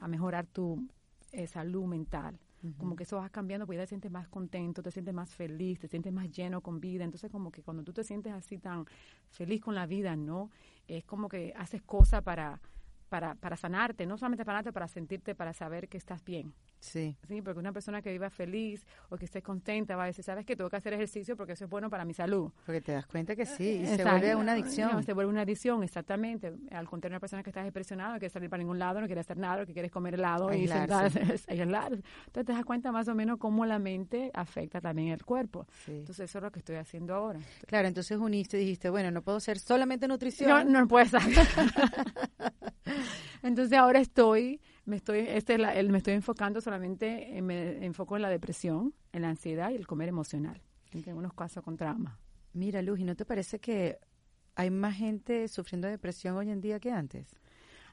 a mejorar tu eh, salud mental, como que eso va cambiando, porque ya te sientes más contento, te sientes más feliz, te sientes más lleno con vida. Entonces, como que cuando tú te sientes así tan feliz con la vida, ¿no? Es como que haces cosas para, para, para sanarte, no solamente para sanarte, para sentirte, para saber que estás bien. Sí. Sí, porque una persona que viva feliz o que esté contenta va a decir, ¿sabes que Tengo que hacer ejercicio porque eso es bueno para mi salud. Porque te das cuenta que sí, y se vuelve una adicción. se vuelve una adicción, exactamente. Al contrario, una persona que está depresionada, no quiere salir para ningún lado, no quiere hacer nada, que quiere comer helado y sentarse, Entonces te das cuenta más o menos cómo la mente afecta también el cuerpo. Entonces eso es lo que estoy haciendo ahora. Claro, entonces uniste y dijiste, bueno, no puedo ser solamente nutrición. No, no puedes entonces ahora estoy me estoy, este, me estoy enfocando solamente, me enfoco en la depresión, en la ansiedad y el comer emocional, en algunos casos con trauma. Mira, Luz, ¿y no te parece que hay más gente sufriendo depresión hoy en día que antes?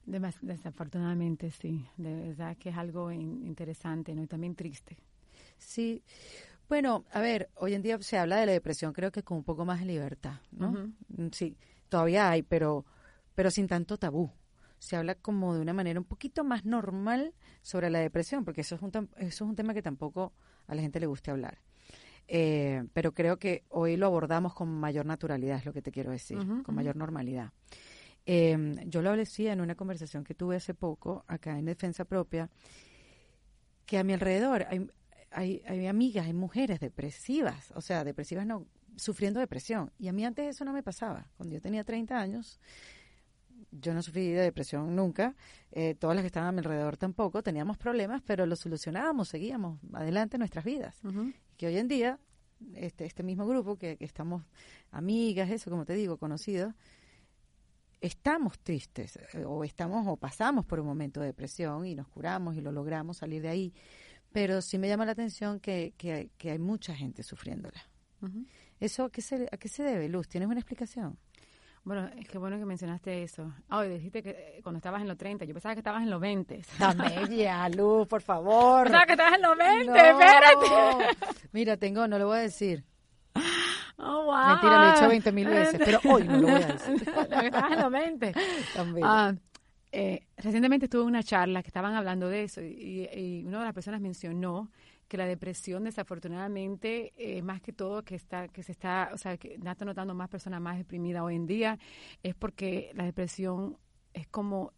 desafortunadamente, sí. De verdad que es algo interesante ¿no? y también triste. Sí. Bueno, a ver, hoy en día se habla de la depresión, creo que con un poco más de libertad, ¿no? Sí, todavía hay, pero, pero sin tanto tabú se habla como de una manera un poquito más normal sobre la depresión, porque eso es un, eso es un tema que tampoco a la gente le gusta hablar. Eh, pero creo que hoy lo abordamos con mayor naturalidad, es lo que te quiero decir, con mayor normalidad. Eh, yo lo decía en una conversación que tuve hace poco acá en Defensa Propia, que a mi alrededor hay, hay, hay amigas, hay mujeres depresivas, o sea, depresivas no, sufriendo depresión. Y a mí antes eso no me pasaba. Cuando yo tenía 30 años, yo no sufrí de depresión nunca, eh, todas las que estaban a mi alrededor tampoco, teníamos problemas, pero los solucionábamos, seguíamos adelante nuestras vidas. Que hoy en día, este, este mismo grupo, que, estamos amigas, eso como te digo, conocidos, estamos tristes eh, o estamos o pasamos por un momento de depresión y nos curamos y lo logramos salir de ahí. Pero sí me llama la atención que, que, hay mucha gente sufriéndola. ¿Eso a qué, se, a qué se debe, Luz? ¿Tienes una explicación? Bueno, es que bueno que mencionaste eso. Ah, dijiste que eh, cuando estabas en los 30, yo pensaba que estabas en los 20. Dame Luz, por favor. Pensaba que estabas en los 20, espérate. Mira, tengo, no lo voy a decir. Oh, wow. Mentira, lo he dicho 20 mil veces, pero hoy no lo voy a decir. estabas en los 20. También. Ah, eh, recientemente estuve en una charla que estaban hablando de eso y, y una de las personas mencionó que la depresión desafortunadamente eh, más que todo que está que se está o sea que está notando más personas más deprimidas hoy en día es porque la depresión es como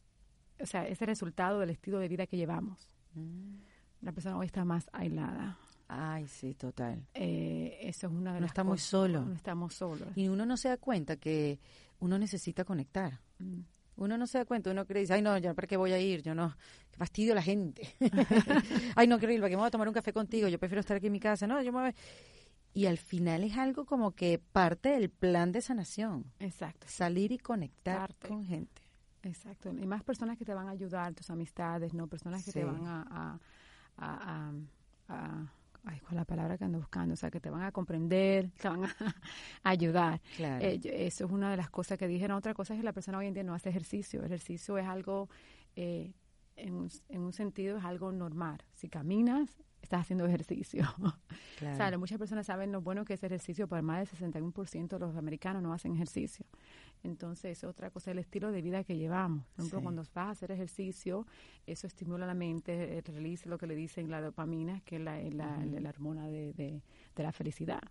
o sea es el resultado del estilo de vida que llevamos mm. la persona hoy está más aislada Ay, sí, total. Eh, eso es una de no las muy solo. No estamos solos. Y uno no se da cuenta que uno necesita conectar. Mm. Uno no se da cuenta, uno cree, dice, ay no, ya para qué voy a ir, yo no, qué fastidio la gente. ay no, ir, ¿para qué me voy a tomar un café contigo? Yo prefiero estar aquí en mi casa, no, yo me voy. Y al final es algo como que parte del plan de sanación. Exacto. Salir y conectar con gente. Exacto. Y más personas que te van a ayudar, tus amistades, ¿no? Personas que te van a, a, a ay, ¿cuál es la palabra que ando buscando? O sea, que te van a comprender, te van a, ayudar. Eh, eso es una de las cosas que dijeron. Otra cosa es que la persona hoy en día no hace ejercicio. El ejercicio es algo, eh, en, un, en un sentido, es algo normal. Si caminas, estás haciendo ejercicio. Claro. O sea, muchas personas saben lo bueno que es ejercicio, pero más del 61% de los americanos no hacen ejercicio. Entonces, otra cosa es el estilo de vida que llevamos. Por ejemplo, cuando vas a hacer ejercicio, eso estimula la mente, eh, realiza lo que le dicen la dopamina, que es la, la, hormona de, de, la felicidad.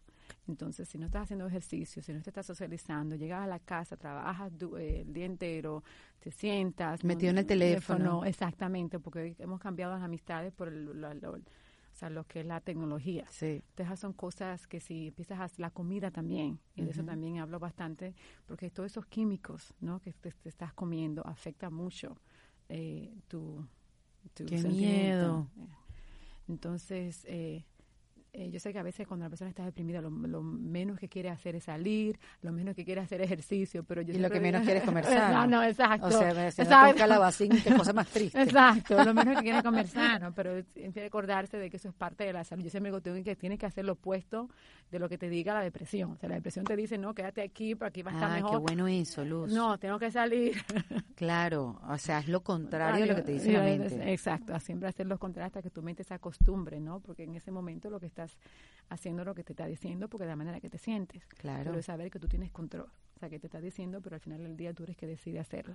Entonces, si no estás haciendo ejercicio, si no te estás socializando, llegas a la casa, trabajas eh, el día entero, te sientas. Metido en el teléfono. Exactamente, porque hemos cambiado las amistades por el, sea, lo que es la tecnología. Sí. Entonces, son cosas que si empiezas a hacer la comida también, y de eso también hablo bastante, porque todos esos químicos, ¿no? Que te, estás comiendo afecta mucho eh, tu, tu Qué miedo. Entonces, eh, eh, yo sé que a veces cuando la persona está deprimida lo, menos que quiere hacer es salir, lo menos que quiere hacer es ejercicio, pero yo y lo que menos quiere es comer sano. no, exacto. O sea, si exacto. calabacín, qué cosa más triste. Exacto, lo menos que quiere es comer sano, pero tiene que acordarse de que eso es parte de la salud. Yo siempre digo que tienes que hacer lo opuesto de lo que te diga la depresión. O sea, la depresión te dice, no, quédate aquí, para aquí va a estar ah, mejor. qué bueno eso, Luz. No, tengo que salir. claro, o sea, es lo contrario de lo que te dice la mente. Exacto, siempre hacer lo contrario hasta que tu mente se acostumbre, ¿no? Porque en ese momento lo que estás haciendo lo que te está diciendo porque de la manera que te sientes. Claro. Pero saber que tú tienes control. O sea, que te está diciendo, pero al final del día tú eres que decide hacerlo.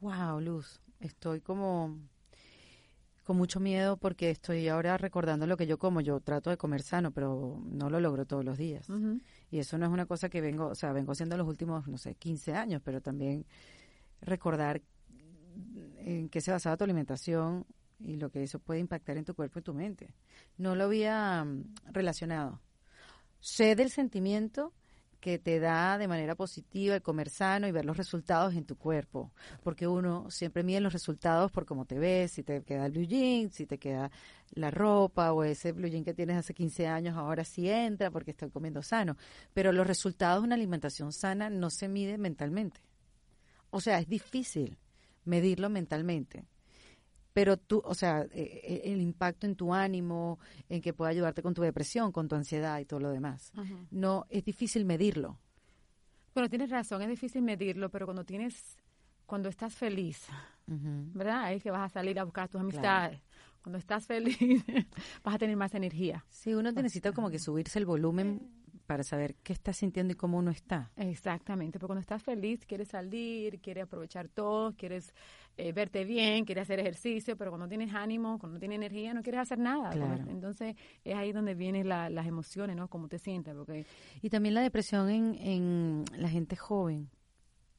Wow, Luz. Estoy como con mucho miedo porque estoy ahora recordando lo que yo como. Yo trato de comer sano, pero no lo logro todos los días. Y eso no es una cosa que vengo, o sea, vengo haciendo los últimos, no sé, 15 años, pero también recordar en qué se basaba tu alimentación y lo que eso puede impactar en tu cuerpo y tu mente. No lo había mm, relacionado. Sé del sentimiento que te da de manera positiva el comer sano y ver los resultados en tu cuerpo, porque uno siempre mide los resultados por cómo te ves, si te queda el blue si te queda la ropa o ese blue que tienes hace 15 años ahora sí entra porque estoy comiendo sano, pero los resultados de una alimentación sana no se mide mentalmente. O sea, es difícil medirlo mentalmente pero tú, o sea, eh, eh, el impacto en tu ánimo, en que puede ayudarte con tu depresión, con tu ansiedad y todo lo demás. No, es difícil medirlo. Bueno, tienes razón, es difícil medirlo, pero cuando tienes, cuando estás feliz, ¿verdad? Ahí es que vas a salir a buscar tus amistades. Cuando estás feliz, vas a tener más energía. Sí, uno necesita como que subirse el volumen para saber qué estás sintiendo y cómo uno está. Exactamente, porque cuando estás feliz quieres salir, quieres aprovechar todo, quieres eh, verte bien, quieres hacer ejercicio, pero cuando tienes ánimo, cuando tienes energía, no quieres hacer nada. Entonces es ahí donde vienen las emociones, ¿no? Cómo te sientes. Porque... Y también la depresión en, en la gente joven.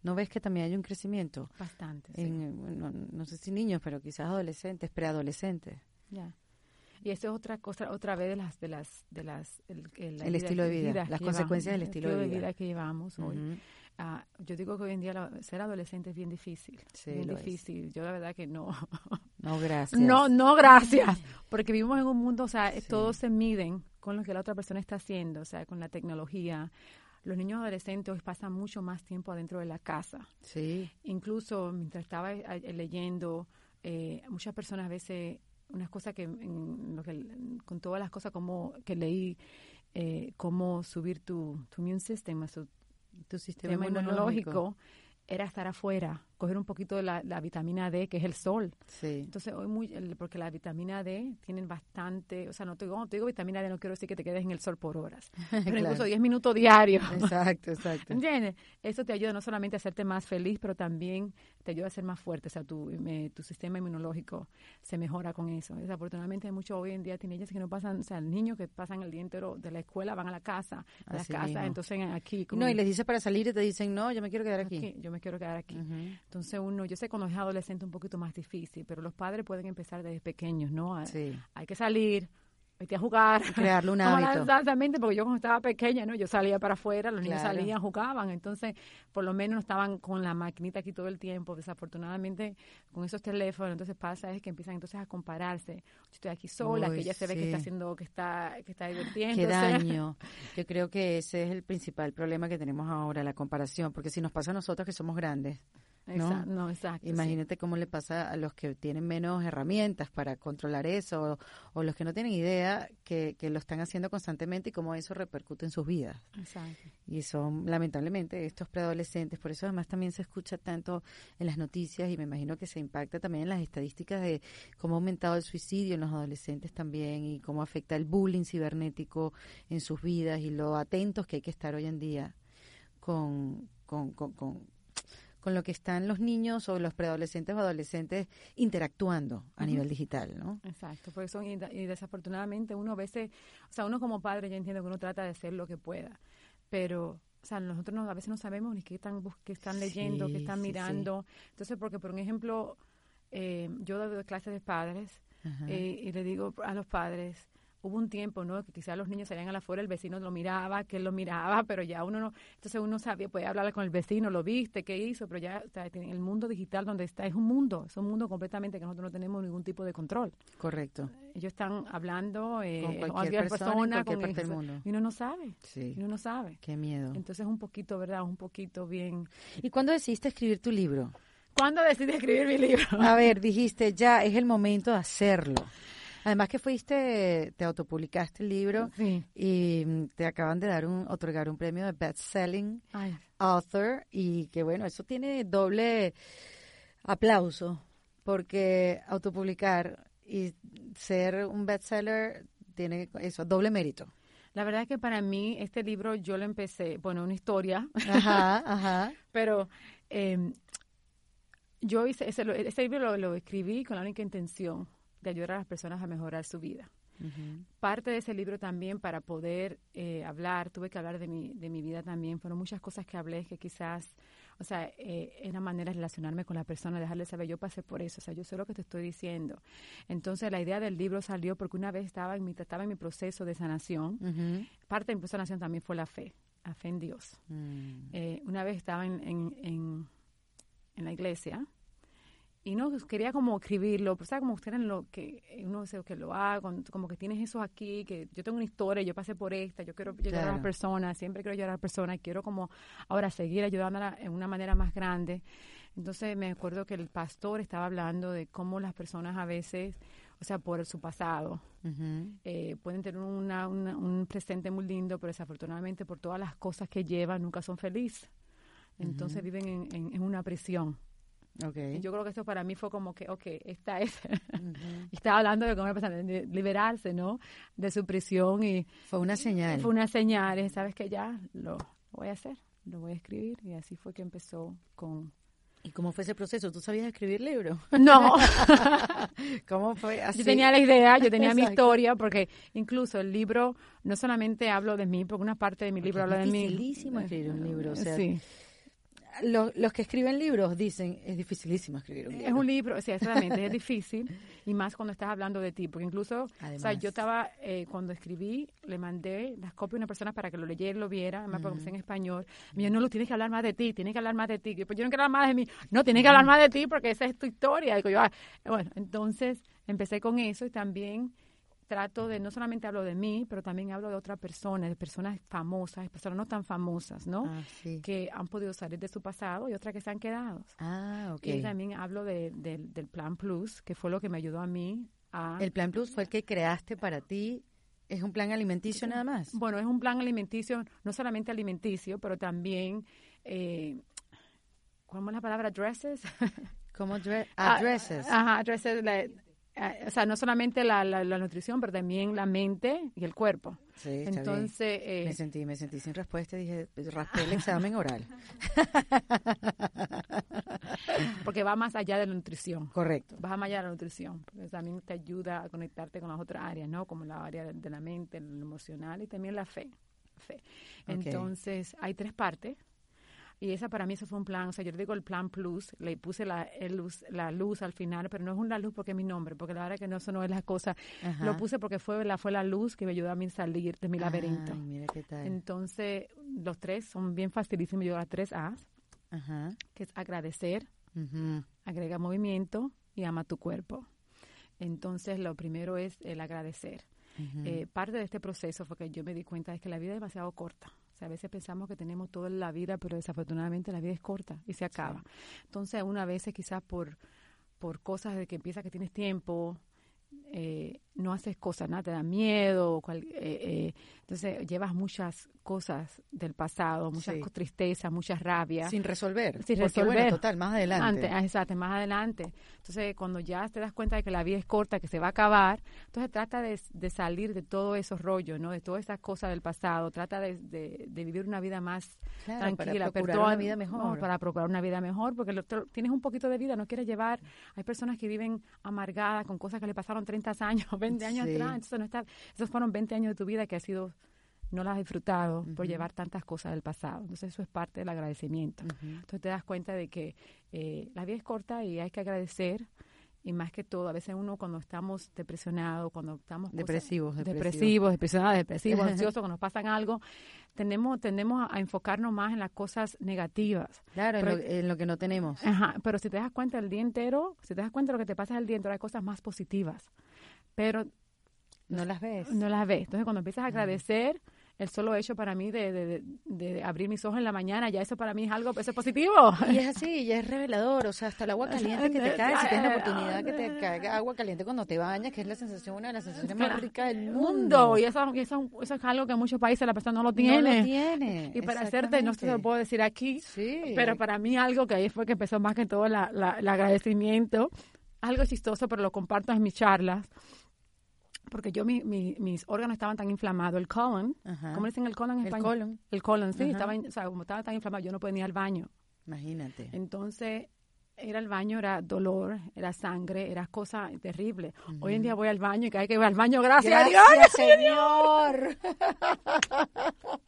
¿No ves que también hay un crecimiento? Bastante. En, no, no, sé si niños, pero quizás adolescentes, preadolescentes. Ya. Y eso es otra cosa, otra vez de las, de las, de las, el, el, estilo de vida, las consecuencias del estilo, de, vida. que llevamos hoy. Ah, yo digo que hoy en día ser adolescente es bien difícil, sí, bien difícil. Yo la verdad que no. No, gracias. No, no, gracias. Porque vivimos en un mundo, o sea, todos se miden con lo que la otra persona está haciendo, o sea, con la tecnología. Los niños adolescentes pasan mucho más tiempo adentro de la casa. Sí. Incluso mientras estaba eh, leyendo, eh, muchas personas a veces unas cosas que, con todas las cosas como que leí, eh, cómo subir tu, tu immune system, tu sistema, inmunológico era estar afuera, coger un poquito de la, vitamina D, que es el sol. Sí. Entonces, hoy muy, porque la vitamina D tienen bastante, o sea, no te, digo, te digo vitamina D, no quiero decir que te quedes en el sol por horas, pero incluso 10 minutos diarios. Exacto, exacto. ¿Entiendes? Eso te ayuda no solamente a hacerte más feliz, pero también te ayuda a ser más fuerte, o sea, tu, tu sistema inmunológico se mejora con eso. Desafortunadamente hay muchos hoy en día ellas que no pasan, o sea, niños que pasan el día entero de la escuela, van a la casa, a la casa, entonces aquí. no, y les dice para salir y te dicen, no, yo me quiero quedar aquí. yo me quiero quedar aquí. Entonces uno, yo sé cuando es adolescente un poquito más difícil, pero los padres pueden empezar desde pequeños, ¿no? Sí. Hay que salir, vete a jugar. Crearle un hábito. Exactamente, porque yo cuando estaba pequeña, ¿no? Yo salía para afuera, los niños salían, jugaban, entonces por lo menos estaban con la maquinita aquí todo el tiempo. Desafortunadamente, con esos teléfonos, entonces pasa es que empiezan entonces a compararse. Yo estoy aquí sola, que ella se ve que está haciendo, que está, que está divirtiendo. Qué daño. Yo creo que ese es el principal problema que tenemos ahora, la comparación, porque si nos pasa a nosotros que somos grandes, ¿no? Exacto, Imagínate cómo le pasa a los que tienen menos herramientas para controlar eso o, los que no tienen idea que, que, lo están haciendo constantemente y cómo eso repercute en sus vidas. Exacto. Y son lamentablemente estos preadolescentes, por eso además también se escucha tanto en las noticias y me imagino que se impacta también en las estadísticas de cómo ha aumentado el suicidio en los adolescentes también y cómo afecta el bullying cibernético en sus vidas y lo atentos que hay que estar hoy en día con, con, con con lo que están los niños o los preadolescentes o adolescentes interactuando a nivel digital, ¿no? Exacto, porque son, y, desafortunadamente uno a veces, o sea, uno como padre ya entiende que uno trata de hacer lo que pueda, pero o sea, nosotros no, a veces no sabemos ni qué están, qué están leyendo, qué están mirando. Entonces, porque por un ejemplo, eh, yo doy clases de padres eh, y le digo a los padres, hubo un tiempo, ¿no? Que quizás los niños salían a la afuera, el vecino lo miraba, que él lo miraba, pero ya uno no, entonces uno sabía, puede hablar con el vecino, lo viste, qué hizo, pero ya o el mundo digital donde está es un mundo, es un mundo completamente que nosotros no tenemos ningún tipo de control. Correcto. Ellos están hablando eh, con cualquier, persona, con cualquier del mundo. Y uno no sabe. Sí. Y uno no sabe. Qué miedo. Entonces un poquito, ¿verdad? Un poquito bien. ¿Y cuándo decidiste escribir tu libro? ¿Cuándo decidí escribir mi libro? A ver, dijiste, ya es el momento de hacerlo. Además que fuiste, te autopublicaste el libro y mm, te acaban de dar un, otorgar un premio de Best Selling Author y que bueno, eso tiene doble aplauso porque autopublicar y ser un bestseller tiene eso, doble mérito. La verdad es que para mí este libro yo lo empecé, bueno, una historia, ajá, ajá. pero eh, yo hice, ese, ese libro lo, lo, escribí con la única intención de ayudar a las personas a mejorar su vida. Parte de ese libro también para poder eh, hablar, tuve que hablar de mi, de mi vida también, fueron muchas cosas que hablé que quizás, o sea, eh, era manera de relacionarme con la persona, dejarle saber, yo pasé por eso, o sea, yo sé lo que te estoy diciendo. Entonces la idea del libro salió porque una vez estaba en mi, estaba en mi proceso de sanación, parte de mi proceso de sanación también fue la fe, la fe en Dios. Mm. Eh, una vez estaba en, en, en, en la iglesia, y no quería como escribirlo, pues como ustedes lo que uno dice que lo haga, como que tienes eso aquí, que yo tengo una historia, yo pasé por esta, yo quiero ayudar a las personas, siempre quiero ayudar a las personas, quiero como ahora seguir ayudándola en una manera más grande. Entonces me acuerdo que el pastor estaba hablando de cómo las personas a veces, o sea, por su pasado, eh, pueden tener una, un presente muy lindo, pero desafortunadamente por todas las cosas que llevan nunca son felices. Entonces viven en, en una prisión. Okay. Yo creo que eso para mí fue como que, ok, esta es. Estaba hablando de cómo de liberarse, ¿no? De su prisión y. Fue una señal. Fue una señal. Y sabes que ya lo, voy a hacer, lo voy a escribir. Y así fue que empezó con. ¿Y cómo fue ese proceso? ¿Tú sabías escribir libros? No. ¿Cómo fue así? Yo tenía la idea, yo tenía mi historia, porque incluso el libro, no solamente hablo de mí, porque una parte de mi libro habla de mí. Es dificilísimo escribir un libro, o sea, sí los, que escriben libros dicen, es dificilísimo escribir un libro. Es un libro, sí, exactamente, es difícil, y más cuando estás hablando de ti, porque incluso, o sea, yo estaba, eh, cuando escribí, le mandé las copias a una persona para que lo leyera y lo viera, además porque en español, me dijo, no, lo tienes que hablar más de ti, tienes que hablar más de ti, pues yo no quiero hablar más de mí, no, tienes que hablar más de ti porque esa es tu historia, digo yo, ah, bueno, entonces empecé con eso y también trato de, no solamente hablo de mí, pero también hablo de otras personas, de personas famosas, de personas no tan famosas, ¿no? Ah, que han podido salir de su pasado y otras que se han quedado. Ah, ok. Y también hablo de, del Plan Plus, que fue lo que me ayudó a mí a... El Plan Plus fue el que creaste para ti ¿Es un plan alimenticio nada más? Bueno, es un plan alimenticio, no solamente alimenticio, pero también, eh, ¿cómo es la palabra? Dresses. ¿Cómo dre ah, ah, dresses? Ajá, dresses, o sea, no solamente la, la, nutrición, pero también la mente y el cuerpo. Sí, Entonces, eh, me sentí, me sentí sin respuesta y dije, raspé el examen oral. porque va más allá de la nutrición. Correcto. Va más allá de la nutrición, porque también te ayuda a conectarte con las otras áreas, ¿no? Como la área de, la mente, lo emocional y también la fe. fe. Entonces, hay tres partes y esa para mí eso fue un plan, o sea, yo digo el plan plus, le puse la, luz, la luz al final, pero no es una luz porque es mi nombre, porque la verdad que no, eso no es la cosa. Lo puse porque fue la, fue la luz que me ayudó a mí salir de mi laberinto. mira qué tal. Entonces, los tres son bien facilísimos, yo a tres A's, que es agradecer, agrega movimiento y ama tu cuerpo. Entonces, lo primero es el agradecer. Eh, parte de este proceso fue que yo me di cuenta de que la vida es demasiado corta a veces pensamos que tenemos toda la vida, pero desafortunadamente la vida es corta y se acaba. Entonces, una vez quizás por, por cosas de que empieza que tienes tiempo, eh, no haces cosas, nada, te da miedo, eh, eh, entonces llevas muchas cosas del pasado, muchas tristezas, muchas rabias. Sin resolver. Sin resolver. total, más adelante. Ah, exacto, más adelante. Entonces, cuando ya te das cuenta de que la vida es corta, que se va a acabar, entonces trata de, salir de todos esos rollos, ¿no? De todas esas cosas del pasado. Trata de, vivir una vida más tranquila. Para procurar una vida mejor. para procurar una vida mejor, porque tienes un poquito de vida, no quieres llevar... Hay personas que viven amargadas con cosas que le pasaron 30 años, 20 años atrás. Entonces, no está, esos fueron 20 años de tu vida que ha sido no las has disfrutado por llevar tantas cosas del pasado. Entonces eso es parte del agradecimiento. Entonces te das cuenta de que eh, la vida es corta y hay que agradecer. Y más que todo, a veces uno cuando estamos depresionados, cuando estamos depresivos, depresivos, depresionados, depresivos, ansiosos, cuando nos pasan algo, tenemos, tendemos a enfocarnos más en las cosas negativas. Claro, en, lo, que no tenemos. Ajá, pero si te das cuenta el día entero, si te das cuenta de lo que te pasa el día entero, hay cosas más positivas. Pero no las ves. No las ves. Entonces, cuando empiezas a agradecer, el solo hecho para mí de, de, abrir mis ojos en la mañana, ya eso para mí es algo eso positivo. Y es así, ya es revelador, o sea, hasta el agua caliente que te cae, si tienes la oportunidad que te caiga agua caliente cuando te bañas, que es la sensación, una de las sensaciones más ricas del mundo. Y eso, eso, eso, es algo que en muchos países la persona no lo tiene. No lo tiene. Y para hacerte, no se lo puedo decir aquí, sí. pero para mí algo que ahí fue que empezó más que todo la, la, el agradecimiento, algo chistoso, pero lo comparto en mis charlas porque yo mi, mis órganos estaban tan inflamados, el colon, ¿cómo dicen el colon en español? El colon. El colon, sí, estaba, o sea, como estaba tan inflamado, yo no podía ir al baño. Imagínate. Entonces, era el baño, era dolor, era sangre, era cosa terrible. Hoy en día voy al baño y cada vez que voy al baño, gracias, a Dios. Señor.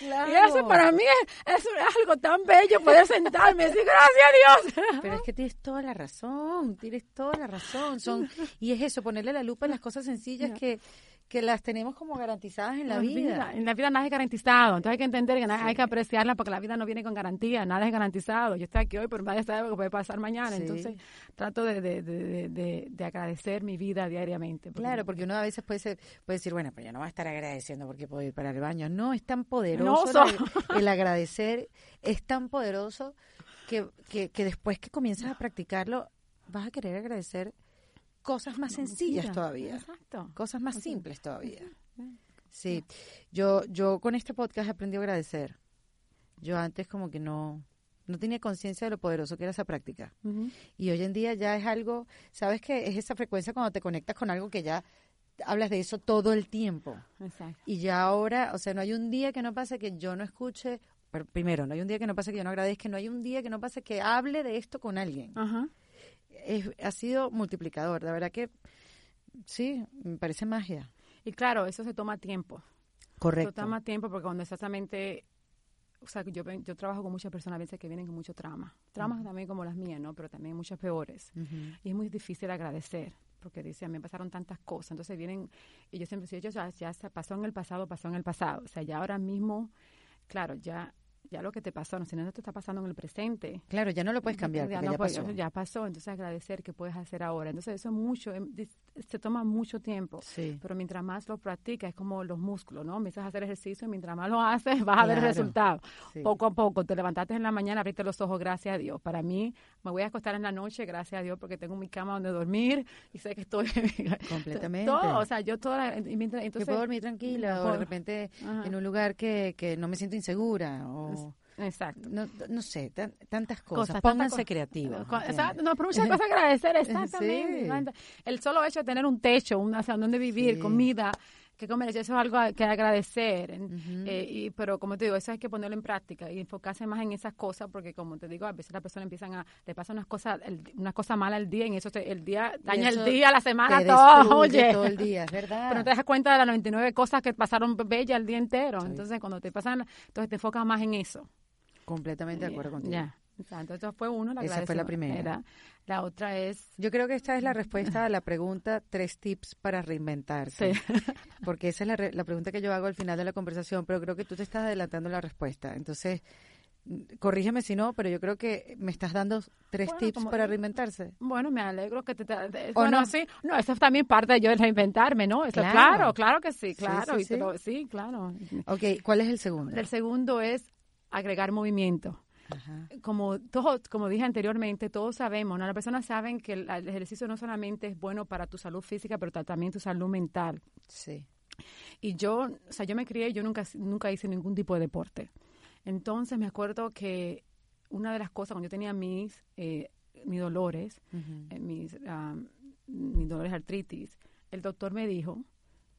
Y eso para mí es, algo tan bello poder sentarme y decir gracias a Dios. Pero es que tienes toda la razón, tienes toda la razón. Son, y es eso, ponerle la lupa en las cosas sencillas que que las tenemos como garantizadas en la, vida. En la vida nada es garantizado. Entonces hay que entender que nada, hay que apreciarla porque la vida no viene con garantía, nada es garantizado. Yo estoy aquí hoy, pero nadie sabe lo que puede pasar mañana. Entonces trato de, de, de, de, agradecer mi vida diariamente. claro, porque uno a veces puede, ser, puede decir, bueno, pero yo no voy a estar agradeciendo porque puedo ir para el baño. No, es tan poderoso el, agradecer, es tan poderoso que, que, que después que comienzas a practicarlo, vas a querer agradecer cosas más sencillas todavía. Exacto. Cosas más simples todavía. Sí, yo, yo con este podcast aprendí a agradecer. Yo antes como que no, no tenía conciencia de lo poderoso que era esa práctica. Y hoy en día ya es algo, ¿sabes qué? Es esa frecuencia cuando te conectas con algo que ya hablas de eso todo el tiempo. Exacto. Y ya ahora, o sea, no hay un día que no pase que yo no escuche, pero primero, no hay un día que no pase que yo no agradezca, no hay un día que no pase que hable de esto con alguien. Ajá ha sido multiplicador. De verdad que sí, me parece magia. Y claro, eso se toma tiempo. Correcto. Se toma tiempo porque cuando exactamente o sea, yo, yo trabajo con muchas personas a veces que vienen con mucho trauma. Traumas también como las mías, ¿no? Pero también muchas peores. Y es muy difícil agradecer, porque dice, me pasaron tantas cosas. Entonces vienen, y yo siempre digo, ya, ya pasó en el pasado, pasó en el pasado. O sea, ya ahora mismo, claro, ya ya lo que te pasó, no, si no te está pasando en el presente. Claro, ya no lo puedes cambiar, ya, ya pasó. Ya pasó, entonces agradecer que puedes hacer ahora. Entonces eso es mucho, se toma mucho tiempo, sí. pero mientras más lo practicas, es como los músculos, ¿no? Empiezas a hacer ejercicio y mientras más lo haces, vas a ver el resultado. Poco a poco, te levantaste en la mañana, abriste los ojos, gracias a Dios. Para mí, me voy a acostar en la noche, gracias a Dios, porque tengo mi cama donde dormir y sé que estoy... Completamente. Todo, o sea, yo toda... Entonces, que puedo dormir tranquila o de repente en un lugar que, que no me siento insegura o... Exacto. No, no sé, tantas cosas. Pónganse creativos. no, pero muchas cosas agradecer, exactamente. El solo hecho de tener un techo, una, o donde vivir, comida, que comer, eso es algo que agradecer. Eh, y, pero como te digo, eso hay que ponerlo en práctica y enfocarse más en esas cosas, porque como te digo, a veces las personas empiezan a, le pasan unas cosas, una cosa mala al día y eso el día daña el día, la semana, todo, oye. todo el día, es verdad. Pero no te das cuenta de las 99 cosas que pasaron bellas el día entero. Entonces, cuando te pasan, entonces te enfocas más en eso. Completamente de acuerdo contigo. Ya. Entonces, fue uno, la Esa fue la primera. La otra es... Yo creo que esta es la respuesta a la pregunta tres tips para reinventarse. Sí. Porque esa es la, la pregunta que yo hago al final de la conversación, pero creo que tú te estás adelantando la respuesta. Entonces, corrígeme si no, pero yo creo que me estás dando tres tips para reinventarse. Bueno, me alegro que te... ¿O no? sí. No, eso es también parte de yo de reinventarme, ¿no? Eso, claro. claro, que sí, claro. Sí, sí, claro. Ok, ¿cuál es el segundo? El segundo es agregar movimiento. Como todos, como dije anteriormente, todos sabemos, ¿no? las personas saben que el, ejercicio no solamente es bueno para tu salud física, pero también tu salud mental. Sí. Y yo, o sea, yo me crié, yo nunca, nunca hice ningún tipo de deporte. Entonces me acuerdo que una de las cosas cuando yo tenía mis, eh, mis dolores, eh, mis, mis dolores artritis, el doctor me dijo,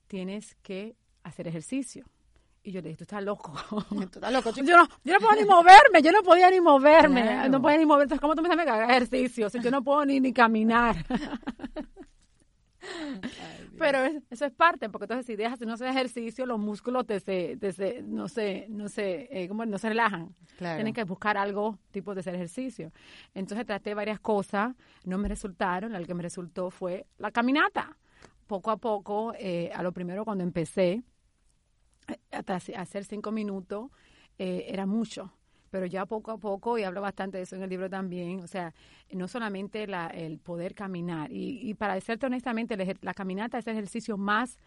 tienes que hacer ejercicio. Y yo le dije, tú estás loco. Tú estás loco, Yo no, yo no puedo ni moverme, yo no podía ni moverme. No podía ni moverme. Entonces, ¿cómo tú me sabes que haga ejercicio? yo no puedo ni, ni caminar. Pero eso es parte, porque entonces si dejas, si no haces ejercicio, los músculos te se, te se no sé, no sé, eh, como no se relajan. Claro. Tienen que buscar algo tipo de hacer ejercicio. Entonces traté varias cosas, no me resultaron, el que me resultó fue la caminata. Poco a poco, eh, a lo primero cuando empecé, hasta hacer cinco minutos eh, era mucho. Pero ya poco a poco, y hablo bastante de eso en el libro también, o sea, no solamente la, el poder caminar, y, y para decirte honestamente, la caminata es el ejercicio más,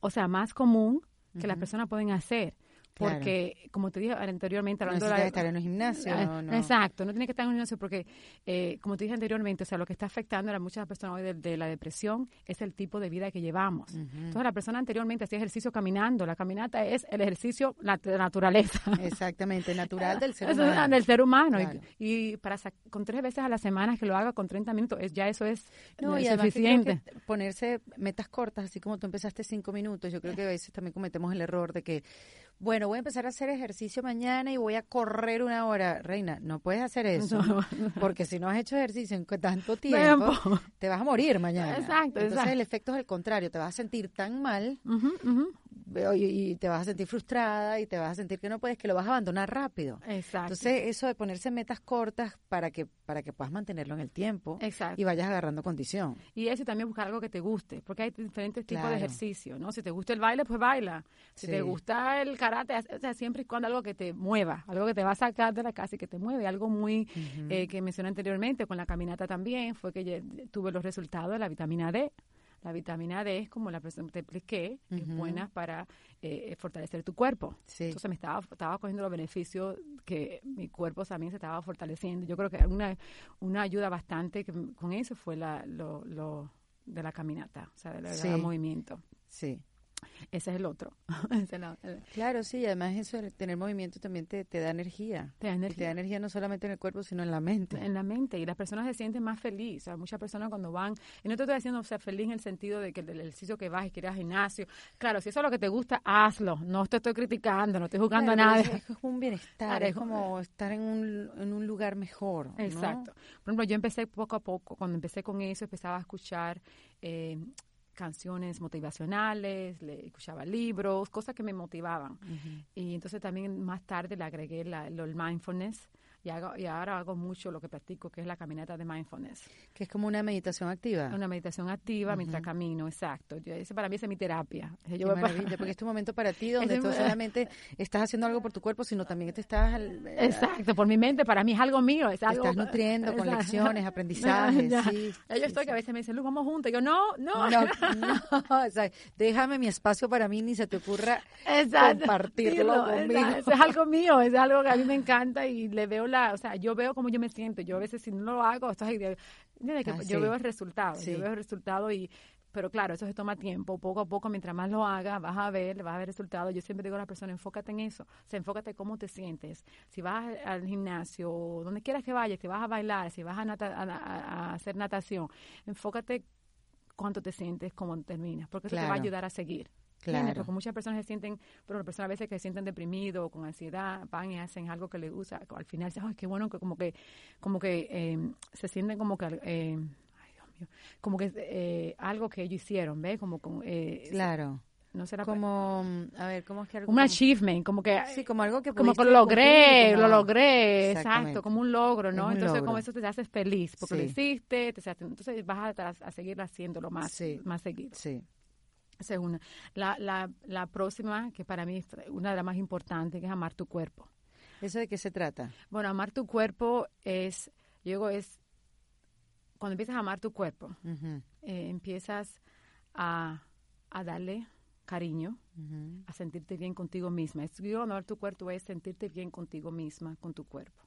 o sea, más común que las personas pueden hacer. Porque, como te dije anteriormente, hablando no de estar en un gimnasio. Ah, no. Exacto, no tiene que estar en un gimnasio porque, eh, como te dije anteriormente, o sea, lo que está afectando a muchas personas hoy de, la depresión es el tipo de vida que llevamos. Entonces, la persona anteriormente hacía ejercicio caminando. La caminata es el ejercicio de naturaleza. Exactamente, natural del ser humano. del ser humano. Y, para con tres veces a la semana que lo haga con 30 minutos, es, ya eso es no, y suficiente. ponerse metas cortas, así como tú empezaste cinco minutos. Yo creo que a veces también cometemos el error de que bueno, voy a empezar a hacer ejercicio mañana y voy a correr una hora. Reina, no puedes hacer eso, porque si no has hecho ejercicio en tanto tiempo, te vas a morir mañana. Exacto, Entonces el efecto es el contrario, te vas a sentir tan mal y, te vas a sentir frustrada y te vas a sentir que no puedes, que lo vas a abandonar rápido. Exacto. Entonces eso de ponerse metas cortas para que para que puedas mantenerlo en el tiempo y vayas agarrando condición. Y eso también buscar algo que te guste, porque hay diferentes tipos de ejercicio, ¿no? Si te gusta el baile, pues baila. Si te gusta el karate, o sea, siempre y cuando algo que te mueva, algo que te va a sacar de la casa y que te mueve, algo muy eh, que mencioné anteriormente con la caminata también, fue que tuve los resultados de la vitamina D. La vitamina D es como la persona te expliqué, es buena para eh, fortalecer tu cuerpo. Entonces me estaba, estaba cogiendo los beneficios que mi cuerpo también se estaba fortaleciendo. Yo creo que una, una ayuda bastante con eso fue la, lo, lo de la caminata, o sea, del movimiento. Sí. Ese es el otro. claro, sí, además eso, tener movimiento también te, da energía. Te da energía. Te da energía no solamente en el cuerpo, sino en la mente. En la mente, y las personas se sienten más felices. O sea, muchas personas cuando van, y no te estoy diciendo ser feliz en el sentido de que el ejercicio que vas y que ir al gimnasio, claro, si eso es lo que te gusta, hazlo. No te estoy criticando, no estoy jugando a nada. Es, un bienestar, es como estar en un, en un lugar mejor. Exacto. Por ejemplo, yo empecé poco a poco, cuando empecé con eso, empezaba a escuchar... Eh, canciones motivacionales, le escuchaba libros, cosas que me motivaban. Y entonces también más tarde le agregué la, el mindfulness, y, hago, y ahora hago mucho lo que practico, que es la caminata de mindfulness. Que es como una meditación activa. Una meditación activa mientras camino, exacto. Yo, ese para mí es mi terapia. Yo maravilla, porque es tu momento para ti, donde tú solamente estás haciendo algo por tu cuerpo, sino también te estás... Eh, exacto, por mi mente, para mí es algo mío. Es algo, te estás nutriendo con lecciones, aprendizajes. sí, yo estoy que a veces me dicen, Luz, vamos juntos. Y yo, no, no. No, no déjame mi espacio para mí, ni se te ocurra compartirlo conmigo. es algo mío, es algo que a mí me encanta y le veo la, o sea, yo veo cómo yo me siento. Yo a veces si no lo hago, esto es, que ah, yo veo el resultado, yo veo el resultado y pero claro, eso se toma tiempo, poco a poco, mientras más lo hagas, vas a ver, vas a ver resultados. Yo siempre digo a la persona, enfócate en eso, o sea, enfócate cómo te sientes. Si vas al gimnasio, donde quieras que vayas, si vas a bailar, si vas a, a, hacer natación, enfócate cuánto te sientes, cómo terminas, porque eso te va a ayudar a seguir. Claro. Porque muchas personas se sienten, pero personas a veces que se sienten deprimidos o con ansiedad, van y hacen algo que les gusta, al final dicen, ay, qué bueno, que como que, como que eh, se sienten como que, eh, ay Dios mío, como que eh, algo que ellos hicieron, ¿ves? Como con, eh, claro. No será como, a ver, ¿cómo es que algo? Un achievement, como que. Sí, como algo que Como que lo logré, lo logré, exacto, como un logro, ¿no? entonces, como eso te haces feliz, porque lo hiciste, te, entonces vas a, a seguir haciéndolo más, más seguido. Sí. Esa es una. La, la, la próxima, que para mí es una de las más importantes, que es amar tu cuerpo. ¿Eso de qué se trata? Bueno, amar tu cuerpo es, yo digo, es cuando empiezas a amar tu cuerpo, eh, empiezas a, a, darle cariño, a sentirte bien contigo misma. Es, yo, amar tu cuerpo es sentirte bien contigo misma, con tu cuerpo.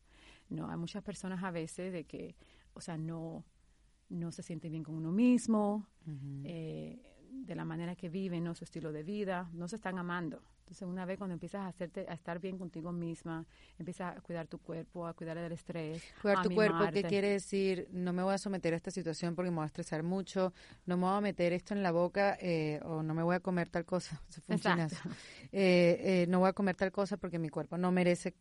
No, hay muchas personas a veces de que, o sea, no, no se sienten bien con uno mismo, de la manera que viven, ¿no? su estilo de vida, no se están amando. Entonces, una vez cuando empiezas a hacerte a estar bien contigo misma, empiezas a cuidar tu cuerpo, a cuidar del estrés. Cuidar tu cuerpo, ¿qué quiere decir? No me voy a someter a esta situación porque me voy a estresar mucho, no me voy a meter esto en la boca eh, o no me voy a comer tal cosa. Se funciona eh, eh, no voy a comer tal cosa porque mi cuerpo no merece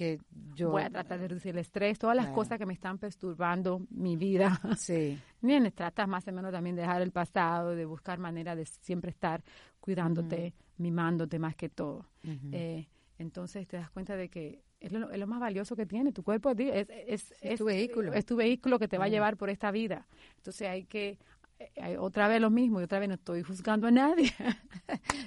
que yo... Voy a tratar de reducir el estrés, todas las cosas que me están perturbando mi vida. Sí. Bien, tratas más o menos también de dejar el pasado, de buscar manera de siempre estar cuidándote, mimándote más que todo. eh, entonces te das cuenta de que es lo, es lo, más valioso que tiene tu cuerpo, es, es, es, tu vehículo. Es tu vehículo que te va a llevar por esta vida. Entonces hay que otra vez lo mismo y otra vez no estoy juzgando a nadie.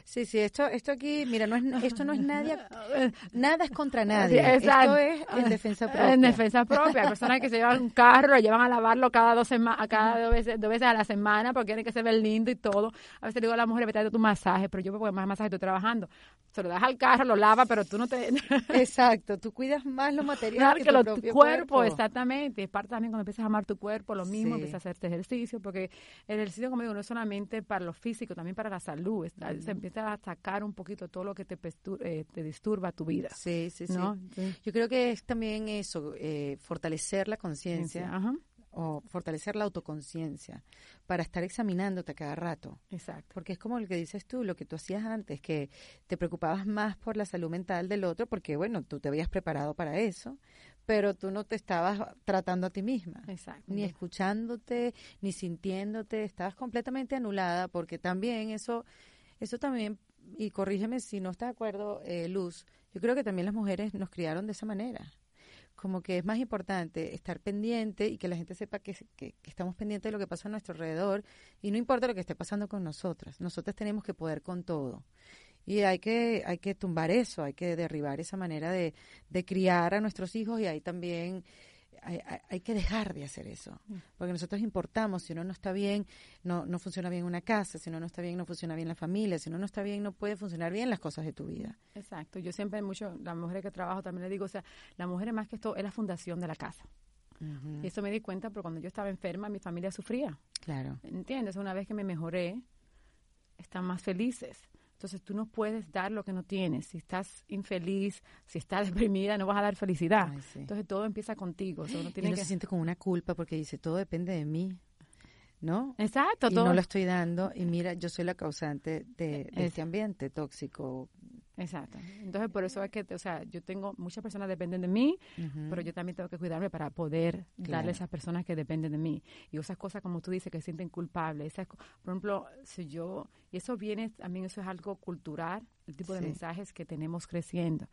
Sí, sí, esto, esto aquí, mira, no es, esto no es nadie, nada es contra nadie. Esto es en defensa propia. En defensa propia. Personas que se llevan un carro, lo llevan a lavarlo cada dos semanas, cada dos veces, dos veces a la semana porque tiene que se ver lindo y todo. A veces digo a la mujer, vete a tu masaje, pero yo porque más masaje estoy trabajando. Se lo das al carro, lo lava, pero tú no te... Exacto, tú cuidas más lo material que, tu, lo, propio cuerpo, Exactamente, es parte también cuando empiezas a amar tu cuerpo, lo mismo, empiezas a hacerte ejercicio, porque el ejercicio, como digo, no es solamente para lo físico, también para la salud. Se empieza a sacar un poquito todo lo que te, eh, te disturba tu vida. Sí, sí, sí. Yo creo que es también eso, eh, fortalecer la conciencia o fortalecer la autoconciencia para estar examinándote a cada rato. Exacto. Porque es como lo que dices tú, lo que tú hacías antes, que te preocupabas más por la salud mental del otro, porque bueno, tú te habías preparado para eso, pero tú no te estabas tratando a ti misma. Exacto. Ni escuchándote, ni sintiéndote, estabas completamente anulada, porque también eso, eso también, y corrígeme si no estás de acuerdo, eh, Luz, yo creo que también las mujeres nos criaron de esa manera como que es más importante estar pendiente y que la gente sepa que, que, estamos pendientes de lo que pasa a nuestro alrededor y no importa lo que esté pasando con nosotras, nosotras tenemos que poder con todo. Y hay que, hay que tumbar eso, hay que derribar esa manera de, de criar a nuestros hijos y hay también hay, que dejar de hacer eso, mm. porque nosotros importamos, si uno no está bien, no, no funciona bien una casa, si uno no está bien, no funciona bien la familia, si uno no está bien, no puede funcionar bien las cosas de tu vida. Exacto, yo siempre mucho, las mujeres que trabajo también le digo, o sea, la mujer más que esto es la fundación de la casa. Y eso me di cuenta porque cuando yo estaba enferma, mi familia sufría. Claro. ¿Entiendes? Una vez que me mejoré, están más felices. Entonces tú no puedes dar lo que no tienes. Si estás infeliz, si estás deprimida, no vas a dar felicidad. Entonces todo empieza contigo. uno tiene que... se siente como una culpa porque dice, todo depende de mí. ¿No? Exacto. Y no lo estoy dando. Y mira, yo soy la causante de, de este ambiente tóxico, Exacto. Entonces, por eso es que, o sea, yo tengo, muchas personas dependen de mí, pero yo también tengo que cuidarme para poder darle a esas personas que dependen de mí. Y esas cosas, como tú dices, que se sienten culpables. Esas, por ejemplo, si yo, y eso viene, también eso es algo cultural, el tipo de mensajes que tenemos creciendo.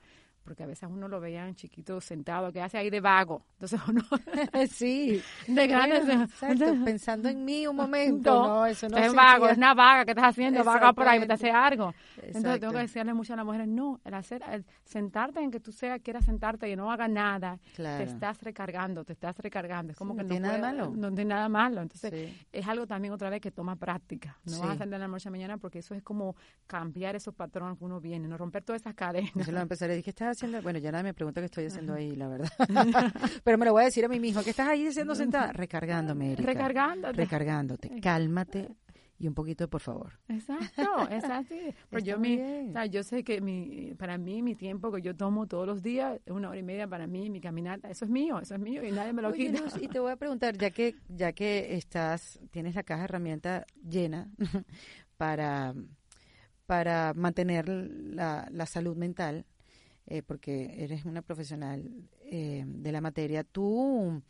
Porque a veces uno lo veía chiquito sentado, que hace ahí de vago. Entonces uno, sí, de ganas exacto, pensando en mí un momento, no, eso no es vago, es una vaga que estás haciendo, vaga por ahí, vete a hacer algo. Entonces tengo que decirle mucho a las mujeres, no, el hacer, el sentarte en que tú sea, quieras sentarte y no hagas nada, Claro. te estás recargando, te estás recargando. Es como Sí, que no no, tiene nada puede- malo. No tiene nada malo. Entonces, Sí. es algo también otra vez que toma práctica. No vas a hacer de la noche a mañana porque eso es como cambiar esos patrones que uno viene, no romper todas esas cadenas. Entonces lo voy a decir, ¿qué estás haciendo? Bueno, ya nadie me pregunta qué estoy haciendo ahí, la verdad. Pero me lo voy a decir a mí mismo, ¿qué estás ahí diciendo sentada? Recargándome, Erika. Recargándote. Recargándote. Cálmate y un poquito de por favor. Exacto, exacto. Pero Está yo, mi, bien. o sea, yo sé que mi, para mí, mi tiempo que yo tomo todos los días, es una hora y media para mí, mi caminata, eso es mío, eso es mío y nadie me lo Oye, quita. Luz, y te voy a preguntar, ya que ya que estás, tienes la caja de herramientas llena para, para mantener la, la salud mental, eh, porque eres una profesional eh, de la materia, ¿tú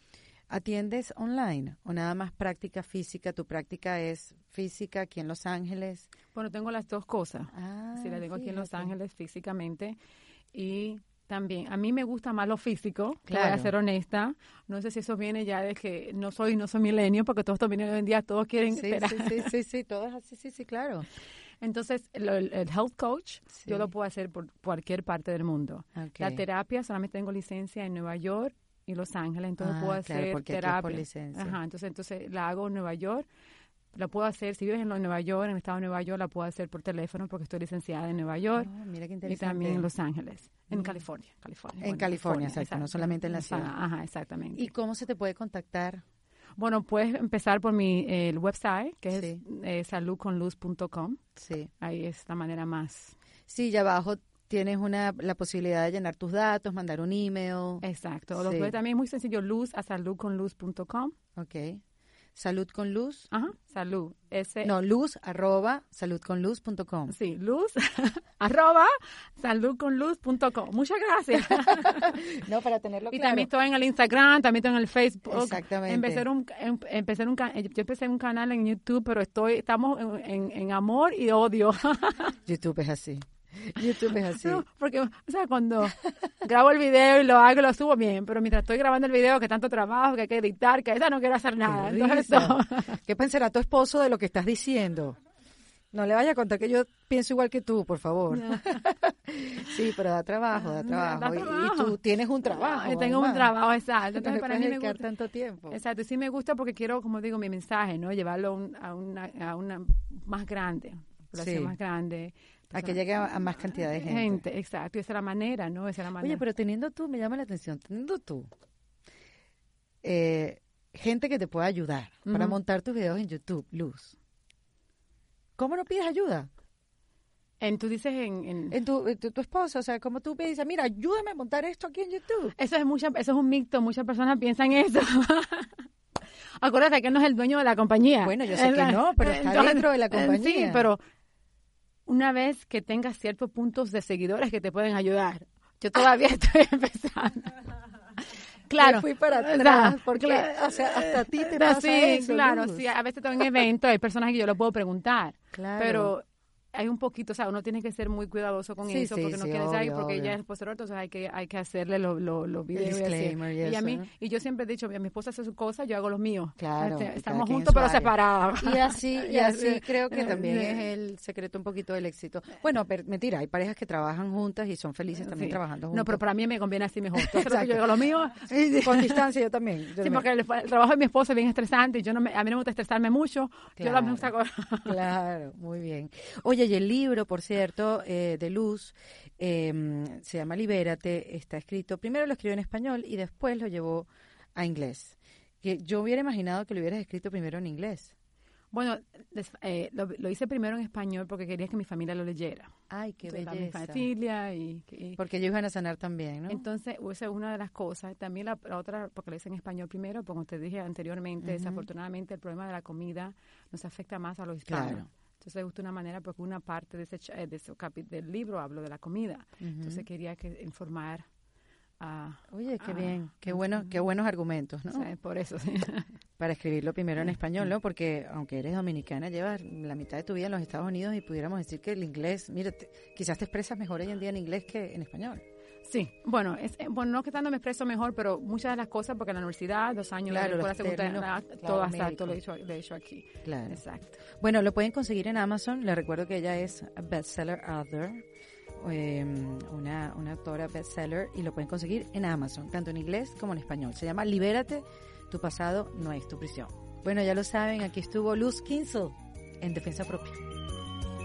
atiendes online o nada más práctica física? ¿Tu práctica es física aquí en Los Ángeles? Bueno, tengo las dos cosas. Ah, sí, la tengo aquí en Los. Ángeles físicamente y también a mí me gusta más lo físico, te voy a Claro. ser honesta. No sé si eso viene ya de que no soy no soy milenio porque todos estos hoy en día todos quieren Sí, esperar. sí, sí, sí, sí, todo es así, sí, sí, claro. Entonces, el, el- health coach Sí. yo lo puedo hacer por cualquier parte del mundo. La terapia solamente tengo licencia en Nueva York y Los Ángeles, entonces Ah, puedo hacer terapia. por licencia. Ajá, entonces, entonces la hago en Nueva York. La puedo hacer, si vives en lo- Nueva York, en el estado de Nueva York, la puedo hacer por teléfono porque estoy licenciada en Nueva York Oh, mira qué y interesante. también en Los Ángeles, en Mm. California, California. En bueno, California, exacto, no solamente en la ciudad. Ajá, exactamente. ¿Y cómo se te puede contactar? Bueno, puedes empezar por mi el website, que es Sí. eh, saludconluz.com. Sí. Ahí es la manera más Sí, ya abajo tienes una, la posibilidad de llenar tus datos, mandar un email. exacto. Lo Sí. puedes también es muy sencillo, luz a saludconluz.com. Ok. Salud con luz. Ajá, salud. S No, luz arroba saludconluz.com. Sí, luz, arroba, saludconluz.com. Muchas gracias. No, para tenerlo y claro. también estoy en el Instagram, también estoy en el Facebook. Exactamente. Empecé un, em- empecé un, ca- yo empecé un canal en YouTube, pero estoy, estamos en, en- en amor y odio. YouTube es así. YouTube es así. No, porque, o sea, cuando grabo el video y lo hago, lo subo bien, pero mientras estoy grabando el video, que tanto trabajo, que hay que editar, que esa no quiero hacer nada. Qué Entonces, no. ¿Qué pensará tu esposo de lo que estás diciendo? No le vaya a contar que yo pienso igual que tú, por favor. sí, pero da trabajo, da Da trabajo. Y- Y, trabajo. tú tienes un trabajo. Ay, tengo un además. trabajo, exacto. No Entonces, le para mí me gusta. tanto tiempo. Exacto, sí me gusta porque quiero, como digo, mi mensaje, ¿no? Llevarlo a, un- a una, a una más grande, población Sí. más grande. A que llegue a, a más cantidad de gente. gente. Exacto, esa es la manera, ¿no? Esa es la manera. Oye, pero teniendo tú, me llama la atención, teniendo tú, eh, gente que te pueda ayudar para montar tus videos en YouTube, Luz. ¿Cómo no pides ayuda? En, tú dices en... en- En tu, tu, tu esposa, o sea, como tú me dices, mira, ayúdame a montar esto aquí en YouTube. eso es mucha, eso es un mito, muchas personas piensan eso. Acuérdate que no es el dueño de la compañía. Bueno, yo sé que no, pero está dentro de la compañía. Sí, pero una vez que tengas ciertos puntos de seguidores que te pueden ayudar. Yo todavía estoy empezando. Claro. Me fui para atrás, porque, Claro. o sea, hasta a ti te pasa sí, eso, claro, Luz. sí, a veces estoy en eventos, hay personas que yo lo puedo preguntar, Claro. pero hay un poquito, o sea, uno tiene que ser muy cuidadoso con Sí, eso, sí, porque no sí, quiere porque obvio. ya es posterior, entonces hay que, hay que hacerle los lo, los videos. y así. a mí, ¿no? y yo siempre he dicho, mi esposa hace sus cosas, yo hago los míos. Claro, Este, estamos juntos, pero separados. Y así, y así creo que también Eh, es el secreto un poquito del éxito. Bueno, pero, mentira, hay parejas que trabajan juntas y son felices también trabajando juntas. No, pero para mí me conviene así mejor. Lo Exacto. yo hago lo mío. Con distancia yo también. yo Sí, también. porque el, el trabajo de mi esposa es bien estresante y yo no me, a mí no me gusta estresarme mucho. Yo Claro. la gusta Claro, muy bien. Oye, y el libro, por cierto, eh, de Luz, eh, se llama Libérate, está escrito, primero lo escribió en español y después lo llevó a inglés. Que yo hubiera imaginado que lo hubieras escrito primero en inglés. Bueno, des- eh, lo, lo hice primero en español porque quería que mi familia lo leyera. Ay, qué Entonces, belleza. Mi familia y... y- Porque ellos iban a sanar también, ¿no? Entonces, esa es una de las cosas. También la, la otra, porque lo hice en español primero, como te dije anteriormente, desafortunadamente el problema de la comida nos afecta más a los hispanos. Claro. Entonces, justo una manera, porque una parte de ese, eh, de ese del libro hablo de la comida. Entonces, quería que informar a... Oye, qué bien, qué bueno, qué buenos argumentos, ¿no? sea, por eso, sí. Para escribirlo primero en español, ¿no? Porque aunque eres dominicana, llevas la mitad de tu vida en los Estados Unidos y pudiéramos decir que el inglés, mira, te- quizás te expresas mejor hoy en día en inglés que en español. Sí, bueno, es, eh, bueno, no que tanto me expreso mejor, pero muchas de las cosas, porque en la universidad, dos años claro, de la secundaria, todo exacto, lo he, hecho, lo he hecho aquí. Claro. Exacto. Bueno, lo pueden conseguir en Amazon. Les recuerdo que ella es bestseller author, eh, una, una autora bestseller, y lo pueden conseguir en Amazon, tanto en inglés como en español. Se llama Libérate, tu pasado no es tu prisión. Bueno, ya lo saben, aquí estuvo Luz Kinsel en Defensa Propia.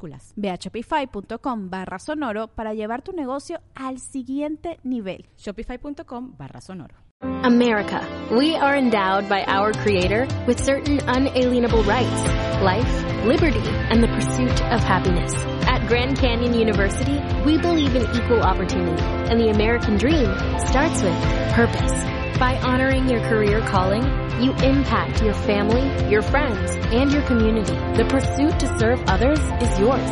minúsculas Ve a shopify.com barra sonoro para llevar tu negocio al siguiente nivel. Shopify.com barra sonoro. America. We are endowed by our Creator with certain unalienable rights life, liberty, and the pursuit of happiness. At Grand Canyon University, we believe in equal opportunity, and the American dream starts with purpose. By honoring your career calling, you impact your family, your friends, and your community. The pursuit to serve others is yours.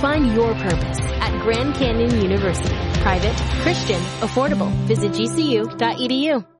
Find your purpose at Grand Canyon University. Private, Christian, affordable. Visit gcu.edu.